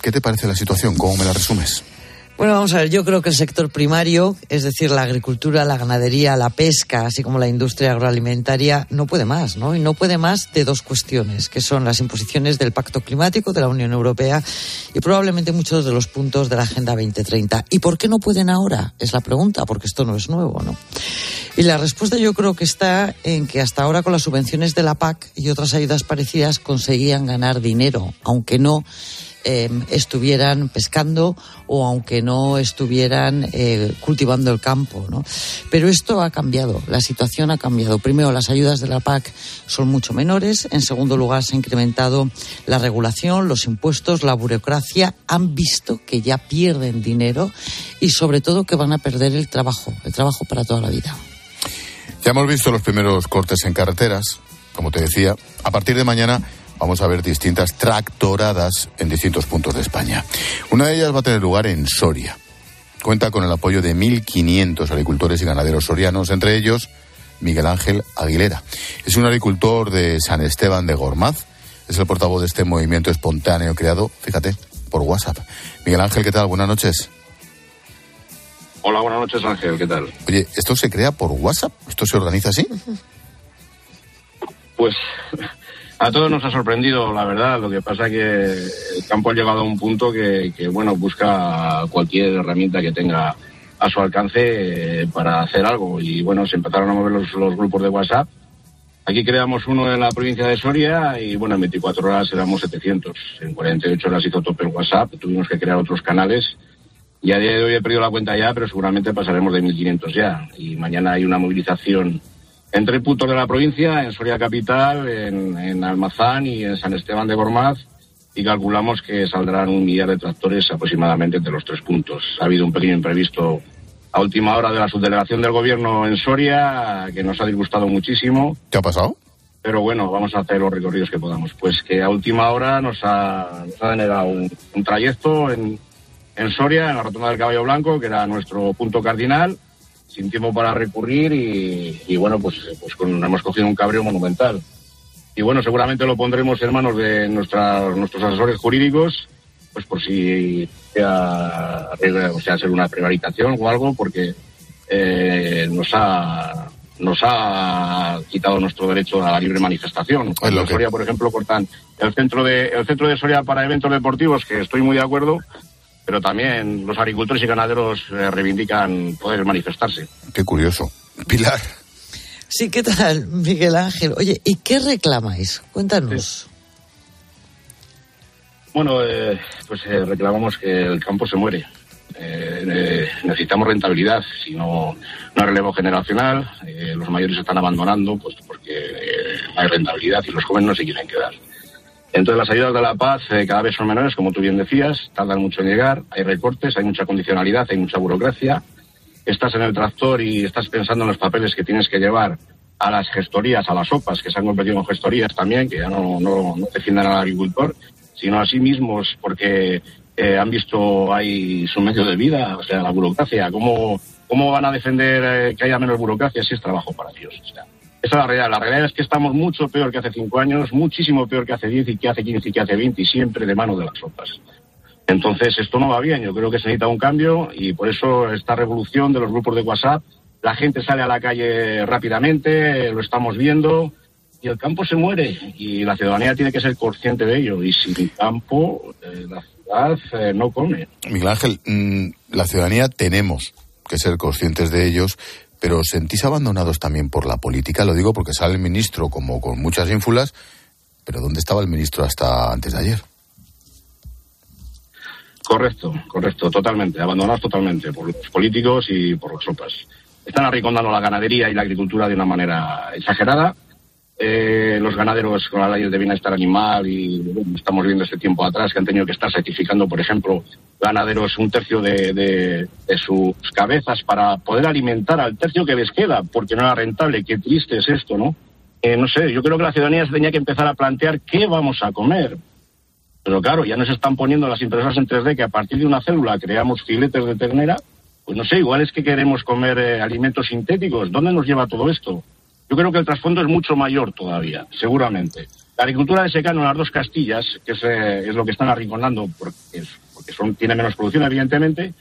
¿qué te parece la situación? ¿Cómo me la resumes? Bueno, vamos a ver, yo creo que el sector primario, es decir, la agricultura, la ganadería, la pesca, así como la industria agroalimentaria, no puede más, ¿no? Y no puede más de dos cuestiones, que son las imposiciones del Pacto Climático de la Unión Europea y probablemente muchos de los puntos de la Agenda 2030. ¿Y por qué no pueden ahora? Es la pregunta, porque esto no es nuevo, ¿no? Y la respuesta yo creo que está en que hasta ahora con las subvenciones de la PAC y otras ayudas parecidas conseguían ganar dinero, aunque no eh, estuvieran pescando o aunque no estuvieran eh, cultivando el campo. ¿no? Pero esto ha cambiado, la situación ha cambiado. Primero, las ayudas de la PAC son mucho menores. En segundo lugar, se ha incrementado la regulación, los impuestos, la burocracia. Han visto que ya pierden dinero y sobre todo que van a perder el trabajo, el trabajo para toda la vida. Ya hemos visto los primeros cortes en carreteras, como te decía. A partir de mañana vamos a ver distintas tractoradas en distintos puntos de España. Una de ellas va a tener lugar en Soria. Cuenta con el apoyo de 1.500 agricultores y ganaderos sorianos, entre ellos Miguel Ángel Aguilera. Es un agricultor de San Esteban de Gormaz. Es el portavoz de este movimiento espontáneo creado, fíjate, por WhatsApp. Miguel Ángel, ¿qué tal? Buenas noches. Hola, buenas noches Ángel, ¿qué tal? Oye, ¿esto se crea por WhatsApp? ¿Esto se organiza así? Pues a todos nos ha sorprendido, la verdad. Lo que pasa es que el campo ha llegado a un punto que, bueno, busca cualquier herramienta que tenga a su alcance eh, para hacer algo. Y bueno, se empezaron a mover los, grupos de WhatsApp. Aquí creamos uno en la provincia de Soria y bueno, en 24 horas éramos 700. En 48 horas hizo tope el WhatsApp. Tuvimos que crear otros canales. Y a día de hoy he perdido la cuenta ya, pero seguramente pasaremos de 1.500 ya. Y mañana hay una movilización en tres puntos de la provincia, en Soria Capital, en, Almazán y en San Esteban de Gormaz, y calculamos que saldrán un millar de tractores aproximadamente entre los tres puntos. Ha habido un pequeño imprevisto a última hora de la subdelegación del gobierno en Soria, que nos ha disgustado muchísimo. ¿Qué ha pasado? Pero bueno, vamos a hacer los recorridos que podamos. Pues que a última hora nos ha, denegado un, trayecto en, en Soria, en la rotonda del Caballo Blanco, que era nuestro punto cardinal, sin tiempo para recurrir y, bueno, pues, pues hemos cogido un cabreo monumental. Y bueno, seguramente lo pondremos en manos de nuestra, nuestros asesores jurídicos, pues por si sea, o sea ser una prevaricación o algo, porque eh, nos ha nos ha quitado nuestro derecho a la libre manifestación. En Soria, por ejemplo, cortan el centro de el centro de Soria para eventos deportivos, que estoy muy de acuerdo, pero también los agricultores y ganaderos eh, reivindican poder manifestarse. Qué curioso. Pilar. Sí, ¿qué tal, Miguel Ángel? Oye, ¿y qué reclamáis? Cuéntanos. Bueno, eh, pues eh, reclamamos que el campo se muere. necesitamos rentabilidad, si no, no hay relevo generacional. los mayores están abandonando pues porque no hay rentabilidad y los jóvenes no se quieren quedar. Entonces las ayudas de la paz eh, cada vez son menores, como tú bien decías, tardan mucho en llegar, hay recortes, hay mucha condicionalidad, hay mucha burocracia. Estás en el tractor y estás pensando en los papeles que tienes que llevar a las gestorías, a las sopas, que se han convertido en gestorías también, que ya no, no, no defienden al agricultor, sino a sí mismos porque eh, han visto ahí su medio de vida, o sea, la burocracia. ¿Cómo, cómo van a defender eh, que haya menos burocracia si es trabajo para ellos? O sea, esa es la realidad. La realidad es que estamos mucho peor que hace cinco años, muchísimo peor que hace diez y que hace quince y que hace veinte y siempre de mano de las sopas. Entonces, esto no va bien. Yo creo que se necesita un cambio y por eso esta revolución de los grupos de WhatsApp, la gente sale a la calle rápidamente, lo estamos viendo y el campo se muere y la ciudadanía tiene que ser consciente de ello. Y sin campo, eh, la ciudad eh, no come. Miguel Ángel, mm, la ciudadanía tenemos que ser conscientes de ellos, pero sentís abandonados también por la política. Lo digo porque sale el ministro como con muchas ínfulas, pero ¿dónde estaba el ministro hasta antes de ayer? Correcto, correcto, totalmente. Abandonados totalmente por los políticos y por las sopas. Están arrinconando la ganadería y la agricultura de una manera exagerada eh, los ganaderos con la ley de bienestar animal y estamos viendo este tiempo atrás que han tenido que estar certificando, por ejemplo, ganaderos un tercio de, sus cabezas para poder alimentar al tercio que les queda, porque no era rentable. Qué triste es esto, ¿no? Eh, no sé, yo creo que la ciudadanía tenía que empezar a plantear qué vamos a comer. Pero claro, ya nos están poniendo las impresoras en 3D que a partir de una célula creamos filetes de ternera. Pues no sé, igual es que queremos comer eh, alimentos sintéticos. ¿Dónde nos lleva todo esto? Yo creo que el trasfondo es mucho mayor todavía, seguramente. La agricultura de secano en las dos Castillas, que es, eh, lo que están arrinconando, porque, son, tiene menos producción, evidentemente,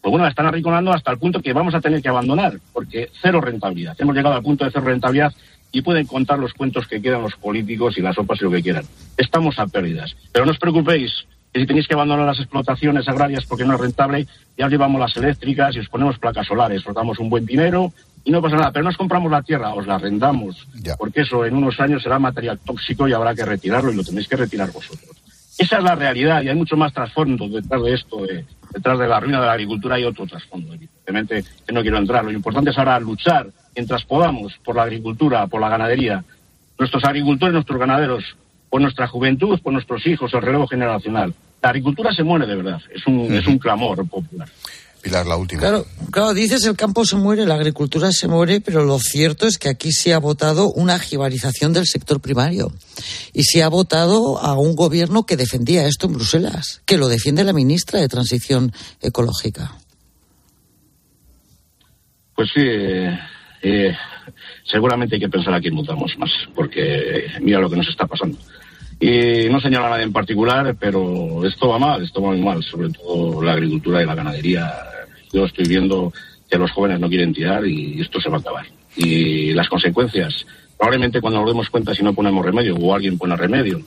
pues bueno, la están arrinconando hasta el punto que vamos a tener que abandonar, porque cero rentabilidad. Hemos llegado al punto de cero rentabilidad y pueden contar los cuentos que quedan los políticos y las sopas y lo que quieran. Estamos a pérdidas. Pero no os preocupéis, que si tenéis que abandonar las explotaciones agrarias porque no es rentable, ya os llevamos las eléctricas y os ponemos placas solares, os damos un buen dinero y no pasa nada. Pero nos compramos la tierra, os la arrendamos, porque eso en unos años será material tóxico y habrá que retirarlo y lo tenéis que retirar vosotros. Esa es la realidad y hay mucho más trasfondo detrás de esto, detrás de la ruina de la agricultura hay otro trasfondo, evidentemente, que no quiero entrar. Lo importante es ahora luchar mientras podamos por la agricultura, por la ganadería. Nuestros agricultores, nuestros ganaderos, por nuestra juventud, por nuestros hijos, el relevo generacional. La agricultura se muere de verdad, es un, es un clamor popular. Pilar, la última. Claro, claro, dices el campo se muere, la agricultura se muere, pero lo cierto es que aquí se ha votado una jibarización del sector primario. Y se ha votado a un gobierno que defendía esto en Bruselas, que lo defiende la ministra de Transición Ecológica. Pues sí, eh, seguramente hay que pensar a quién votamos más, porque mira lo que nos está pasando. Y no señala a nadie en particular, pero esto va mal, esto va muy mal, sobre todo la agricultura y la ganadería. Yo estoy viendo que los jóvenes no quieren tirar y esto se va a acabar. Y las consecuencias, probablemente cuando nos demos cuenta si no ponemos remedio o alguien pone remedio,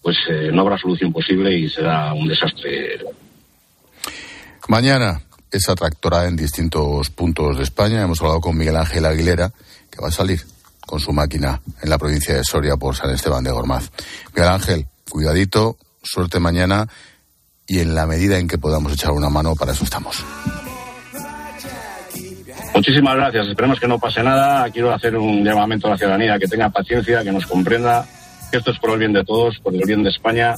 pues eh, no habrá solución posible y será un desastre. Mañana esa tractora en distintos puntos de España. Hemos hablado con Miguel Ángel Aguilera, que va a salir con su máquina en la provincia de Soria por San Esteban de Gormaz. Miguel Ángel, cuidadito, suerte mañana y en la medida en que podamos echar una mano, para eso estamos. Muchísimas gracias. Esperemos que no pase nada. Quiero hacer un llamamiento a la ciudadanía que tenga paciencia, que nos comprenda que esto es por el bien de todos, por el bien de España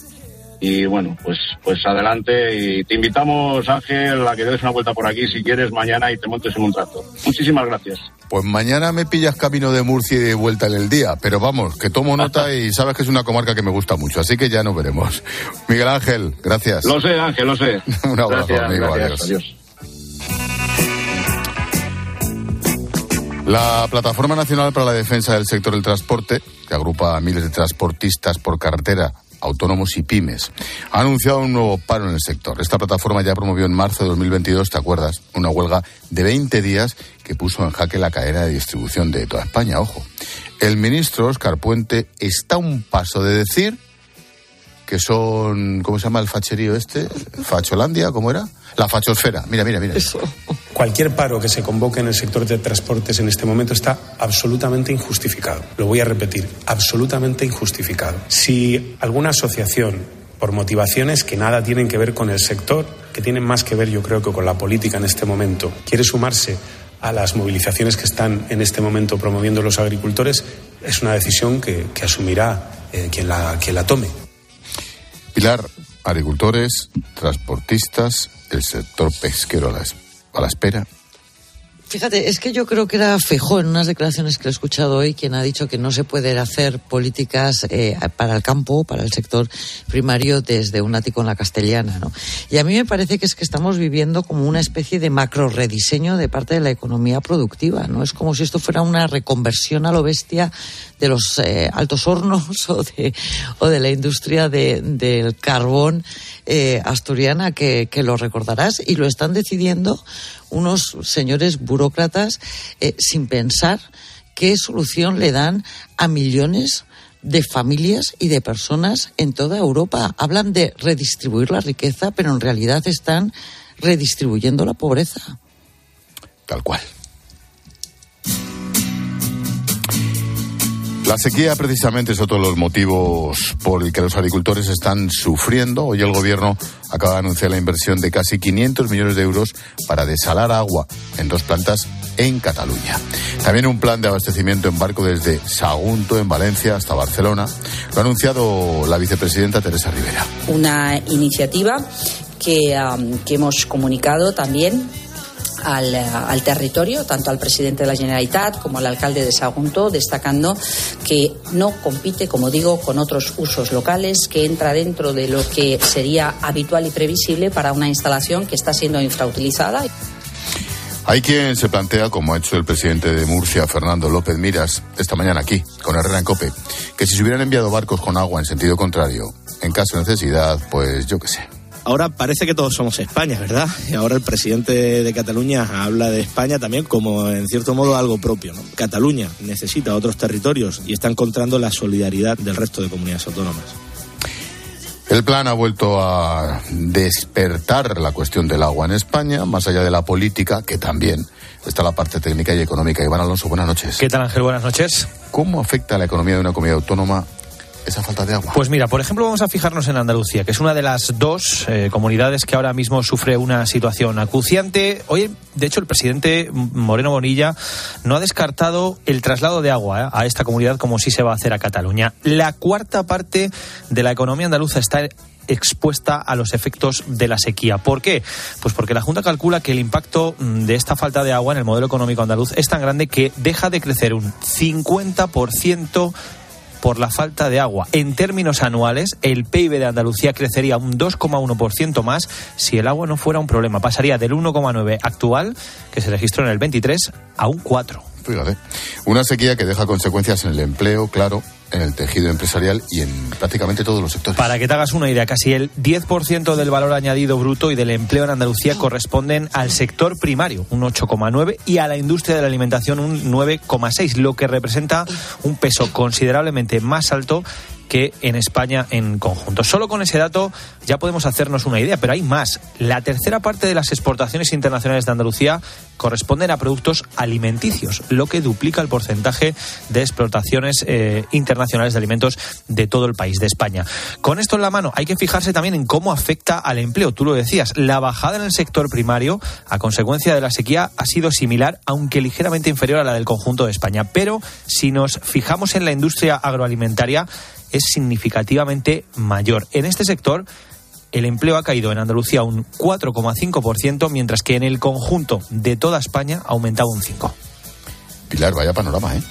y bueno, pues, pues adelante y te invitamos, Ángel, a que des una vuelta por aquí si quieres mañana y te montes en un trato. Muchísimas gracias. Pues mañana me pillas camino de Murcia y de vuelta en el día, pero vamos, que tomo nota y sabes que es una comarca que me gusta mucho, así que ya nos veremos. Miguel Ángel, gracias. Lo sé, Ángel, lo sé. un abrazo, amigo, adiós. La Plataforma Nacional para la Defensa del Sector del Transporte, que agrupa a miles de transportistas por carretera autónomos y pymes. Ha anunciado un nuevo paro en el sector. Esta plataforma ya promovió en marzo de 2022, ¿te acuerdas? Una huelga de 20 días que puso en jaque la cadena de distribución de toda España. Ojo, el ministro Oscar Puente está a un paso de decir que son, ¿cómo se llama el facherío este? ¿Facholandia? ¿Cómo era? La fachosfera. Mira, mira, mira. Eso. Cualquier paro que se convoque en el sector de transportes en este momento está absolutamente injustificado. Lo voy a repetir, absolutamente injustificado. Si alguna asociación, por motivaciones que nada tienen que ver con el sector, que tienen más que ver yo creo que con la política en este momento, quiere sumarse a las movilizaciones que están en este momento promoviendo los agricultores, es una decisión que, asumirá eh, quien, la, quien la tome. Pilar, agricultores, transportistas, el sector pesquero a la, espera Fíjate, es que yo creo que era Feijóo en unas declaraciones que he escuchado hoy quien ha dicho que no se puede hacer políticas eh, para el campo, para el sector primario desde un ático en la castellana, ¿no? Y a mí me parece que es que estamos viviendo como una especie de macro rediseño de parte de la economía productiva, ¿no? Es como si esto fuera una reconversión a lo bestia de los eh, altos hornos o de, o de la industria del carbón eh, asturiana que, que lo recordarás y lo están decidiendo unos señores burócratas eh, sin pensar qué solución le dan a millones de familias y de personas en toda Europa. Hablan de redistribuir la riqueza, pero en realidad están redistribuyendo la pobreza. Tal cual. La sequía precisamente es otro de los motivos por el que los agricultores están sufriendo. Hoy el gobierno acaba de anunciar la inversión de casi 500 millones de euros para desalar agua en dos plantas en Cataluña. También un plan de abastecimiento en barco desde Sagunto, en Valencia, hasta Barcelona. Lo ha anunciado la vicepresidenta Teresa Rivera. Una iniciativa que, que hemos comunicado también al, al, territorio, tanto al presidente de la Generalitat como al alcalde de Sagunto, destacando que no compite, como digo, con otros usos locales, que entra dentro de lo que sería habitual y previsible para una instalación que está siendo infrautilizada. Hay quien se plantea, como ha hecho el presidente de Murcia, Fernando López Miras, esta mañana aquí, con Herrera en Cope, que si se hubieran enviado barcos con agua en sentido contrario, en caso de necesidad, pues yo qué sé, Ahora parece que todos somos España, ¿verdad? Y ahora el presidente de Cataluña habla de España también como, en cierto modo, algo propio. ¿no? Cataluña necesita otros territorios y está encontrando la solidaridad del resto de comunidades autónomas. El plan ha vuelto a despertar la cuestión del agua en España, más allá de la política, que también está la parte técnica y económica. Iván Alonso, buenas noches. ¿Qué tal, Ángel? Buenas noches. ¿Cómo afecta a la economía de una comunidad autónoma esa falta de agua? Pues mira, por ejemplo, vamos a fijarnos en Andalucía, que es una de las dos eh, comunidades que ahora mismo sufre una situación acuciante. Hoy, de hecho, el presidente Moreno Bonilla no ha descartado el traslado de agua eh, a esta comunidad como sí se va a hacer a Cataluña. La cuarta parte de la economía andaluza está expuesta a los efectos de la sequía. ¿Por qué? Pues porque la Junta calcula que el impacto mm, de esta falta de agua en el modelo económico andaluz es tan grande que deja de crecer un 50% por la falta de agua. En términos anuales, el PIB de Andalucía crecería un 2,1% más si el agua no fuera un problema. Pasaría del 1,9 actual, que se registró en el 23, a un 4. Fíjate. Una sequía que deja consecuencias en el empleo, claro, en el tejido empresarial y en prácticamente todos los sectores. Para que te hagas una idea, casi el 10% del valor añadido bruto y del empleo en Andalucía corresponden al sector primario, un 8,9, y a la industria de la alimentación, un 9,6, lo que representa un peso considerablemente más alto que en España en conjunto. Solo con ese dato ya podemos hacernos una idea, pero hay más. La tercera parte de las exportaciones internacionales de Andalucía corresponden a productos alimenticios, lo que duplica el porcentaje de exportaciones eh, internacionales de alimentos de todo el país, de España. Con esto en la mano, hay que fijarse también en cómo afecta al empleo. Tú lo decías, la bajada en el sector primario a consecuencia de la sequía ha sido similar, aunque ligeramente inferior a la del conjunto de España. Pero si nos fijamos en la industria agroalimentaria, es significativamente mayor. En este sector, el empleo ha caído en Andalucía un 4,5%, mientras que en el conjunto de toda España ha aumentado un 5%. Pilar, vaya panorama, ¿eh?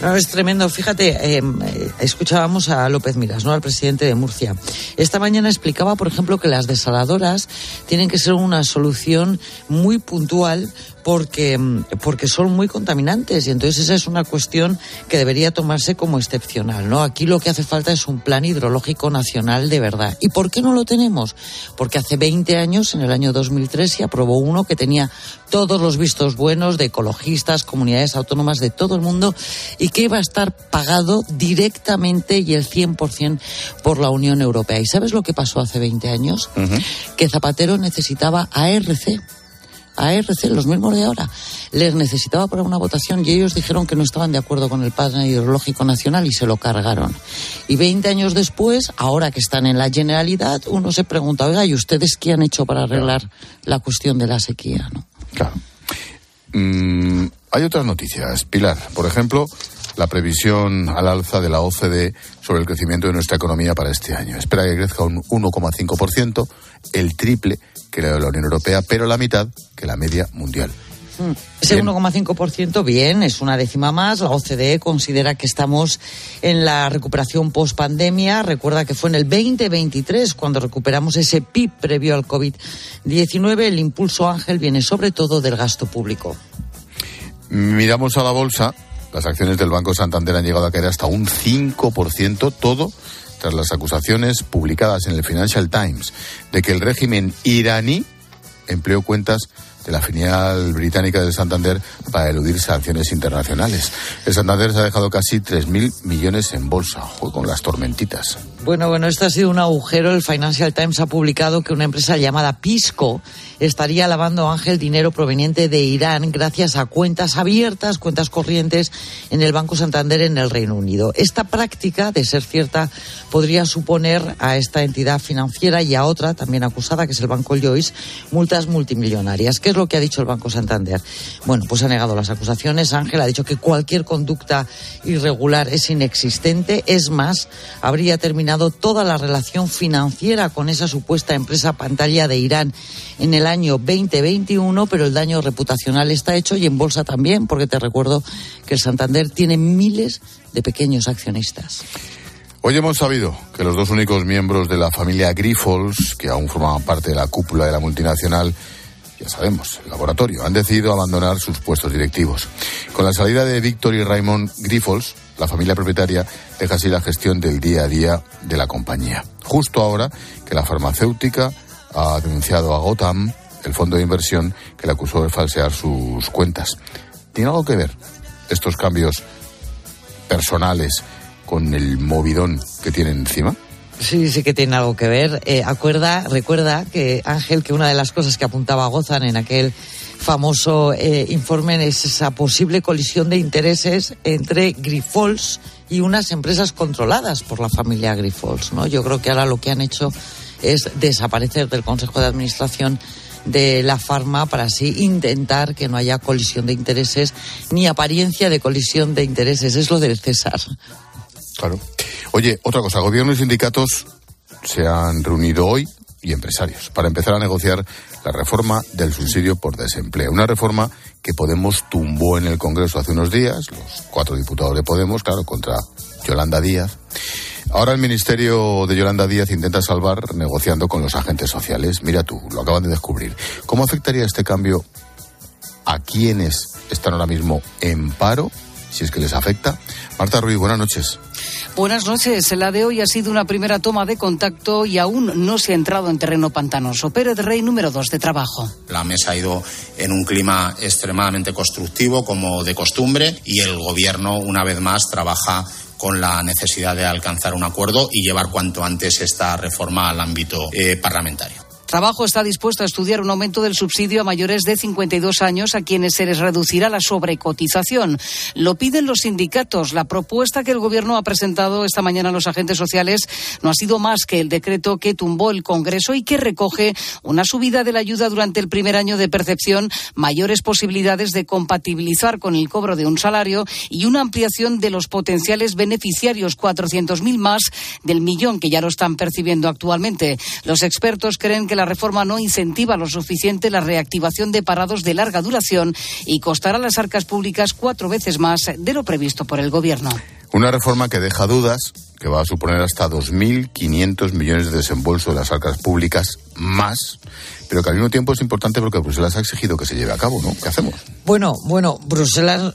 No, es tremendo. Fíjate, em, eh, escuchábamos a López Miras, ¿no? Al presidente de Murcia. Esta mañana explicaba, por ejemplo, que las desaladoras tienen que ser una solución muy puntual porque, mm, porque son muy contaminantes y entonces esa es una cuestión que debería tomarse como excepcional, ¿no? Aquí lo que hace falta es un plan hidrológico nacional de verdad. ¿Y por qué no lo tenemos? Porque hace 20 años, en el año 2003, se aprobó uno que tenía todos los vistos buenos de ecologistas, comunidades autónomas de todo el mundo y que iba a estar pagado directamente y el 100% por la Unión Europea. ¿Y sabes lo que pasó hace 20 años? Que Zapatero necesitaba ARC ARC, los mismos de ahora, les necesitaba para una votación y ellos dijeron que no estaban de acuerdo con el plan hidrológico nacional y se lo cargaron. Y 20 años después, ahora que están en la Generalidad, uno se pregunta, oiga, ¿y ustedes qué han hecho para arreglar la cuestión de la sequía? ¿no? Claro. Mm, hay otras noticias. Pilar, por ejemplo, la previsión al alza de la OCDE sobre el crecimiento de nuestra economía para este año. Espera que crezca un 1,5%, el triple que la de la Unión Europea, pero la mitad que la media mundial. Mm. Ese 1,5% bien, es una décima más. La OCDE considera que estamos en la recuperación post-pandemia. Recuerda que fue en el 2023 cuando recuperamos ese PIB previo al COVID-19. El impulso Ángel viene sobre todo del gasto público. Miramos a la bolsa. Las acciones del Banco Santander han llegado a caer hasta un 5%, todo tras las acusaciones publicadas en el Financial Times de que el régimen iraní empleó cuentas de la filial británica de Santander para eludir sanciones internacionales. El Santander se ha dejado casi 3.000 millones en bolsa, con las tormentitas. Bueno, bueno, esto ha sido un agujero. El Financial Times ha publicado que una empresa llamada Pisco estaría lavando Ángel dinero proveniente de Irán gracias a cuentas abiertas, cuentas corrientes en el Banco Santander en el Reino Unido. Esta práctica, de ser cierta, podría suponer a esta entidad financiera y a otra también acusada, que es el Banco Joyce, multas multimillonarias. ¿Qué es lo que ha dicho el Banco Santander? Bueno, pues ha negado las acusaciones. Ángel ha dicho que cualquier conducta irregular es inexistente. Es más, habría terminado toda la relación financiera con esa supuesta empresa pantalla de Irán en el año 2021, pero el daño reputacional está hecho y en bolsa también, porque te recuerdo que el Santander tiene miles de pequeños accionistas. Hoy hemos sabido que los dos únicos miembros de la familia Grifols, que aún formaban parte de la cúpula de la multinacional, ya sabemos, el laboratorio, han decidido abandonar sus puestos directivos. Con la salida de Víctor y Raymond Grifols, la familia propietaria deja así la gestión del día a día de la compañía. Justo ahora que la farmacéutica ha denunciado a Gotham, el fondo de inversión, que le acusó de falsear sus cuentas. ¿Tiene algo que ver estos cambios personales con el movidón que tiene encima? Sí, sí que tiene algo que ver. Eh, acuerda, recuerda que Ángel, que una de las cosas que apuntaba Gozan en aquel famoso eh, informe es esa posible colisión de intereses entre Grifols y unas empresas controladas por la familia Grifols. ¿no? Yo creo que ahora lo que han hecho es desaparecer del Consejo de Administración de la farma para así intentar que no haya colisión de intereses ni apariencia de colisión de intereses. Es lo del César. Claro. Oye, otra cosa, gobierno y sindicatos se han reunido hoy y empresarios para empezar a negociar la reforma del subsidio por desempleo. Una reforma que Podemos tumbó en el Congreso hace unos días, los cuatro diputados de Podemos, claro, contra Yolanda Díaz. Ahora el Ministerio de Yolanda Díaz intenta salvar negociando con los agentes sociales. Mira tú, lo acaban de descubrir. ¿Cómo afectaría este cambio a quienes están ahora mismo en paro, si es que les afecta. Marta Ruiz, buenas noches. Buenas noches. La de hoy ha sido una primera toma de contacto y aún no se ha entrado en terreno pantanoso. Pérez Rey, número dos de trabajo. La mesa ha ido en un clima extremadamente constructivo, como de costumbre, y el Gobierno, una vez más, trabaja con la necesidad de alcanzar un acuerdo y llevar cuanto antes esta reforma al ámbito eh, parlamentario. Trabajo está dispuesto a estudiar un aumento del subsidio a mayores de 52 años a quienes se les reducirá la sobrecotización. Lo piden los sindicatos. La propuesta que el Gobierno ha presentado esta mañana a los agentes sociales no ha sido más que el decreto que tumbó el Congreso y que recoge una subida de la ayuda durante el primer año de percepción, mayores posibilidades de compatibilizar con el cobro de un salario y una ampliación de los potenciales beneficiarios, 400.000 más del millón que ya lo están percibiendo actualmente. Los expertos creen que la reforma no incentiva lo suficiente la reactivación de parados de larga duración y costará a las arcas públicas cuatro veces más de lo previsto por el Gobierno. Una reforma que deja dudas, que va a suponer hasta 2.500 millones de desembolso de las arcas públicas más, pero que al mismo tiempo es importante porque Bruselas ha exigido que se lleve a cabo, ¿no? ¿Qué hacemos? Bueno, bueno, Bruselas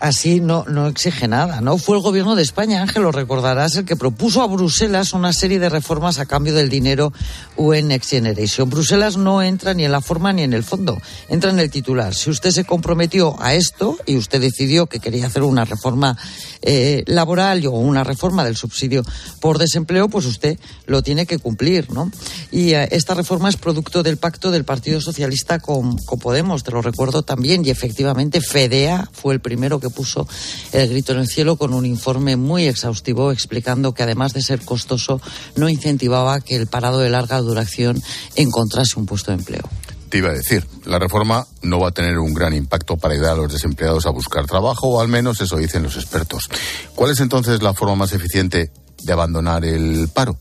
así no, no exige nada, ¿no? Fue el gobierno de España, Ángel, lo recordarás, el que propuso a Bruselas una serie de reformas a cambio del dinero UN Next Generation. Bruselas no entra ni en la forma ni en el fondo, entra en el titular. Si usted se comprometió a esto y usted decidió que quería hacer una reforma eh, laboral o una reforma del subsidio por desempleo, pues usted lo tiene que cumplir, ¿no? Y eh, esta reforma es producto del pacto del Partido Socialista con, con Podemos, te lo recuerdo también, y efectivamente FEDEA fue el que puso el grito en el cielo con un informe muy exhaustivo explicando que además de ser costoso no incentivaba que el parado de larga duración encontrase un puesto de empleo. Te iba a decir, la reforma no va a tener un gran impacto para ayudar a los desempleados a buscar trabajo, o al menos eso dicen los expertos. ¿Cuál es entonces la forma más eficiente de abandonar el paro?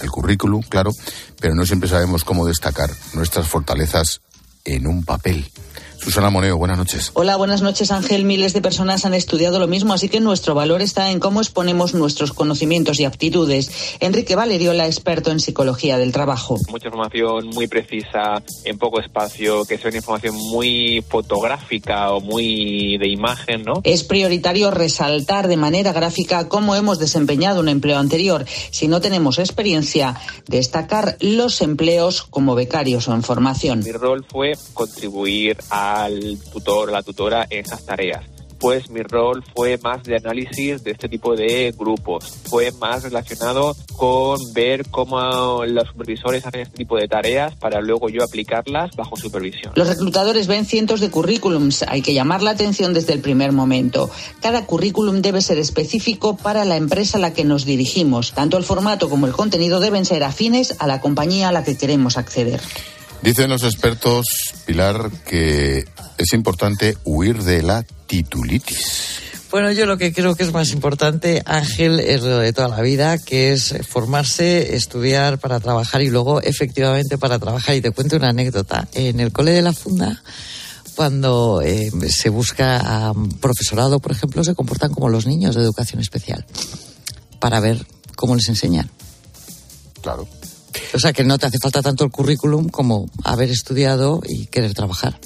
El currículum, claro, pero no siempre sabemos cómo destacar nuestras fortalezas en un papel. Susana Moneo, buenas noches. Hola, buenas noches, Ángel. Miles de personas han estudiado lo mismo, así que nuestro valor está en cómo exponemos nuestros conocimientos y aptitudes. Enrique Valeriola, experto en psicología del trabajo. Mucha información muy precisa, en poco espacio, que sea una información muy fotográfica o muy de imagen, ¿no? Es prioritario resaltar de manera gráfica cómo hemos desempeñado un empleo anterior. Si no tenemos experiencia, destacar los empleos como becarios o en formación. Mi rol fue contribuir a al tutor o la tutora en esas tareas. Pues mi rol fue más de análisis de este tipo de grupos, fue más relacionado con ver cómo los supervisores hacen este tipo de tareas para luego yo aplicarlas bajo supervisión. Los reclutadores ven cientos de currículums, hay que llamar la atención desde el primer momento. Cada currículum debe ser específico para la empresa a la que nos dirigimos. Tanto el formato como el contenido deben ser afines a la compañía a la que queremos acceder. Dicen los expertos, Pilar, que es importante huir de la titulitis. Bueno, yo lo que creo que es más importante, Ángel, es lo de toda la vida, que es formarse, estudiar para trabajar y luego efectivamente para trabajar. Y te cuento una anécdota. En el cole de la funda, cuando eh, se busca a profesorado, por ejemplo, se comportan como los niños de educación especial para ver cómo les enseñan. Claro. O sea, que no te hace falta tanto el currículum como haber estudiado y querer trabajar.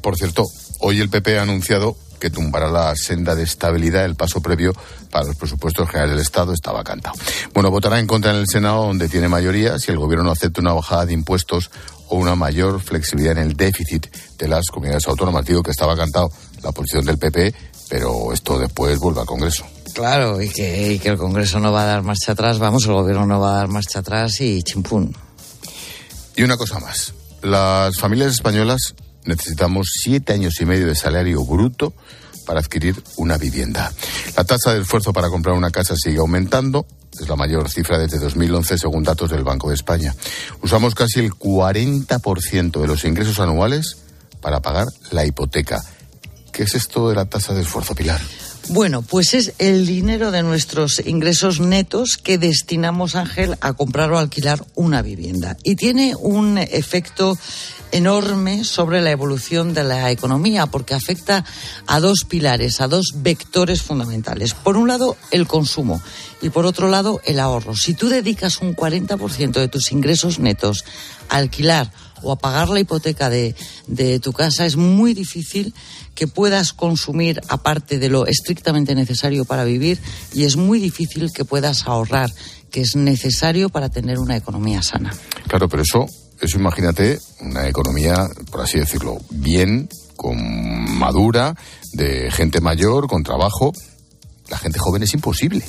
Por cierto, hoy el PP ha anunciado que tumbará la senda de estabilidad. El paso previo para los presupuestos generales del Estado estaba cantado. Bueno, votará en contra en el Senado, donde tiene mayoría, si el Gobierno no acepta una bajada de impuestos o una mayor flexibilidad en el déficit de las comunidades autónomas. Digo que estaba cantado la posición del PP, pero esto después vuelve al Congreso. Claro, y que, el Congreso no va a dar marcha atrás, vamos, el Gobierno no va a dar marcha atrás y chimpún. Y una cosa más, las familias españolas necesitamos siete años y medio de salario bruto para adquirir una vivienda. La tasa de esfuerzo para comprar una casa sigue aumentando, es la mayor cifra desde 2011 según datos del Banco de España. Usamos casi el 40% de los ingresos anuales para pagar la hipoteca. ¿Qué es esto de la tasa de esfuerzo, Pilar? Bueno, pues es el dinero de nuestros ingresos netos que destinamos, Ángel, a comprar o alquilar una vivienda. Y tiene un efecto enorme sobre la evolución de la economía porque afecta a dos pilares, a dos vectores fundamentales. Por un lado, el consumo y por otro lado, el ahorro. Si tú dedicas un 40% de tus ingresos netos a alquilar o a pagar la hipoteca de, de tu casa, es muy difícil que puedas consumir aparte de lo estrictamente necesario para vivir y es muy difícil que puedas ahorrar, que es necesario para tener una economía sana. Claro, pero eso, eso imagínate una economía, por así decirlo, bien, con madura, de gente mayor, con trabajo. La gente joven es imposible.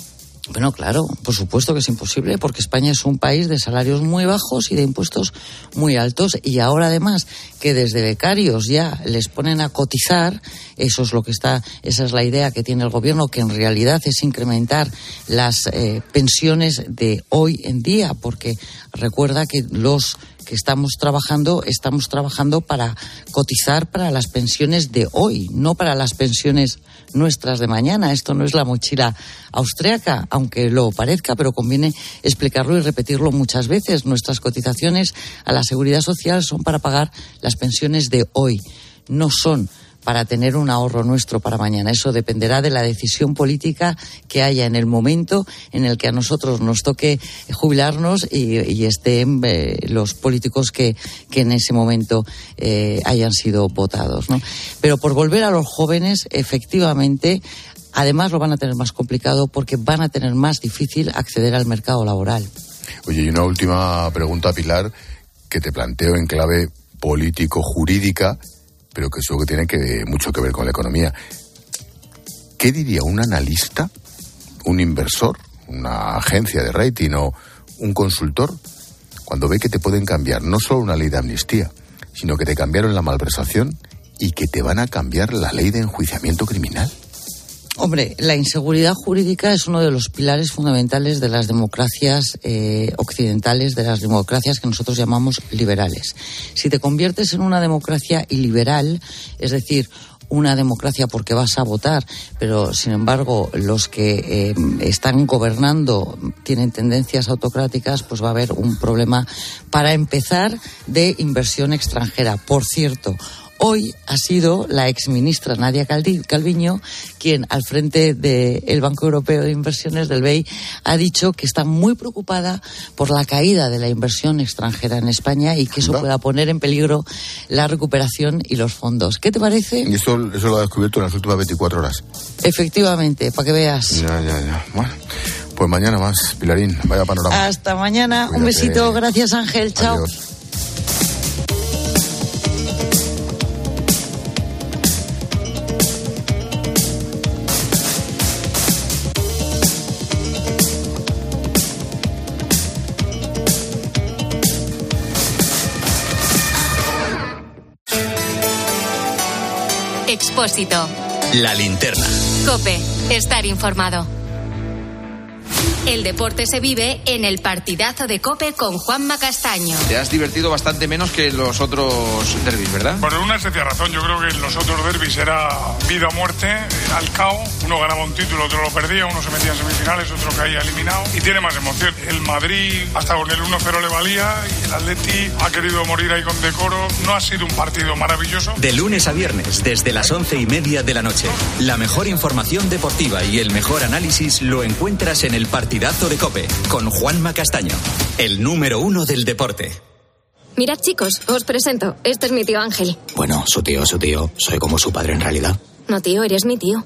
Bueno, claro, por supuesto que es imposible porque España es un país de salarios muy bajos y de impuestos muy altos y ahora además que desde becarios ya les ponen a cotizar, eso es lo que está, esa es la idea que tiene el gobierno que en realidad es incrementar las eh, pensiones de hoy en día porque recuerda que los que estamos trabajando, estamos trabajando para cotizar para las pensiones de hoy, no para las pensiones nuestras de mañana. Esto no es la mochila austriaca, aunque lo parezca, pero conviene explicarlo y repetirlo muchas veces. Nuestras cotizaciones a la seguridad social son para pagar las pensiones de hoy, no son para tener un ahorro nuestro para mañana. Eso dependerá de la decisión política que haya en el momento en el que a nosotros nos toque jubilarnos y, estén eh, los políticos que, en ese momento eh, hayan sido votados. Pero por volver a los jóvenes, efectivamente, además lo van a tener más complicado porque van a tener más difícil acceder al mercado laboral. Oye, y una última pregunta, Pilar, que te planteo en clave político-jurídica pero que eso tiene que, mucho que ver con la economía. ¿Qué diría un analista, un inversor, una agencia de rating o un consultor cuando ve que te pueden cambiar no solo una ley de amnistía, sino que te cambiaron la malversación y que te van a cambiar la ley de enjuiciamiento criminal? Hombre, la inseguridad jurídica es uno de los pilares fundamentales de las democracias eh, occidentales, de las democracias que nosotros llamamos liberales. Si te conviertes en una democracia iliberal, es decir, una democracia porque vas a votar, pero sin embargo los que eh, están gobernando tienen tendencias autocráticas, pues va a haber un problema para empezar de inversión extranjera. Por cierto, Hoy ha sido la exministra Nadia Calviño quien, al frente del Banco Europeo de Inversiones, del BEI, ha dicho que está muy preocupada por la caída de la inversión extranjera en España y que eso pueda poner en peligro la recuperación y los fondos. ¿Qué te parece? Y eso, eso lo ha descubierto en las últimas 24 horas. Efectivamente, para que veas. Ya, ya, ya. Bueno. Pues mañana más, Pilarín. Vaya panorama. Hasta mañana. Un besito. Gracias, Ángel. Chao. Expósito. La linterna. Cope. Estar informado. El deporte se vive en el partidazo de Cope con Juanma Castaño. Te has divertido bastante menos que los otros derbis, ¿verdad? Por una sencilla razón. Yo creo que en los otros derbis era vida o muerte, al cao. Uno ganaba un título, otro lo perdía, uno se metía en semifinales, otro caía eliminado. Y tiene más emoción. El Madrid hasta con el 1-0 le valía y el Atleti ha querido morir ahí con decoro. No ha sido un partido maravilloso. De lunes a viernes, desde las once y media de la noche. La mejor información deportiva y el mejor análisis lo encuentras en el partido partidazo de Cope con Juanma Castaño, el número uno del deporte. Mirad chicos, os presento. Este es mi tío Ángel. Bueno, su tío, su tío. Soy como su padre en realidad. No, tío, eres mi tío.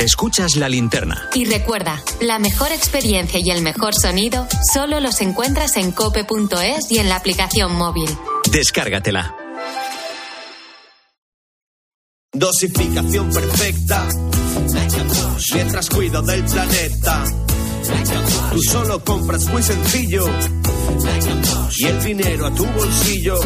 Escuchas la linterna. Y recuerda, la mejor experiencia y el mejor sonido solo los encuentras en cope.es y en la aplicación móvil. Descárgatela. Dosificación perfecta. Mientras cuido del planeta. Tú solo compras muy sencillo. Y el dinero a tu bolsillo.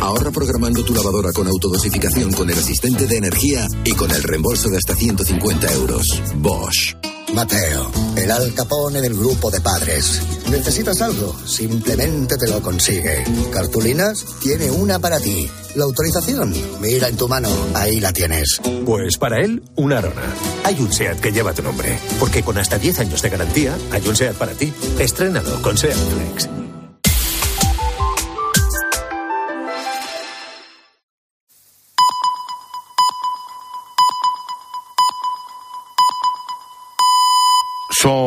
Ahorra programando tu lavadora con autodosificación con el asistente de energía y con el reembolso de hasta 150 euros. Bosch. Mateo, el Al Capone del grupo de padres. ¿Necesitas algo? Simplemente te lo consigue. ¿Cartulinas? Tiene una para ti. ¿La autorización? Mira en tu mano, ahí la tienes. Pues para él, una Arona. Hay un SEAT que lleva tu nombre. Porque con hasta 10 años de garantía, hay un SEAT para ti. Estrenado con SEAT Flex. So.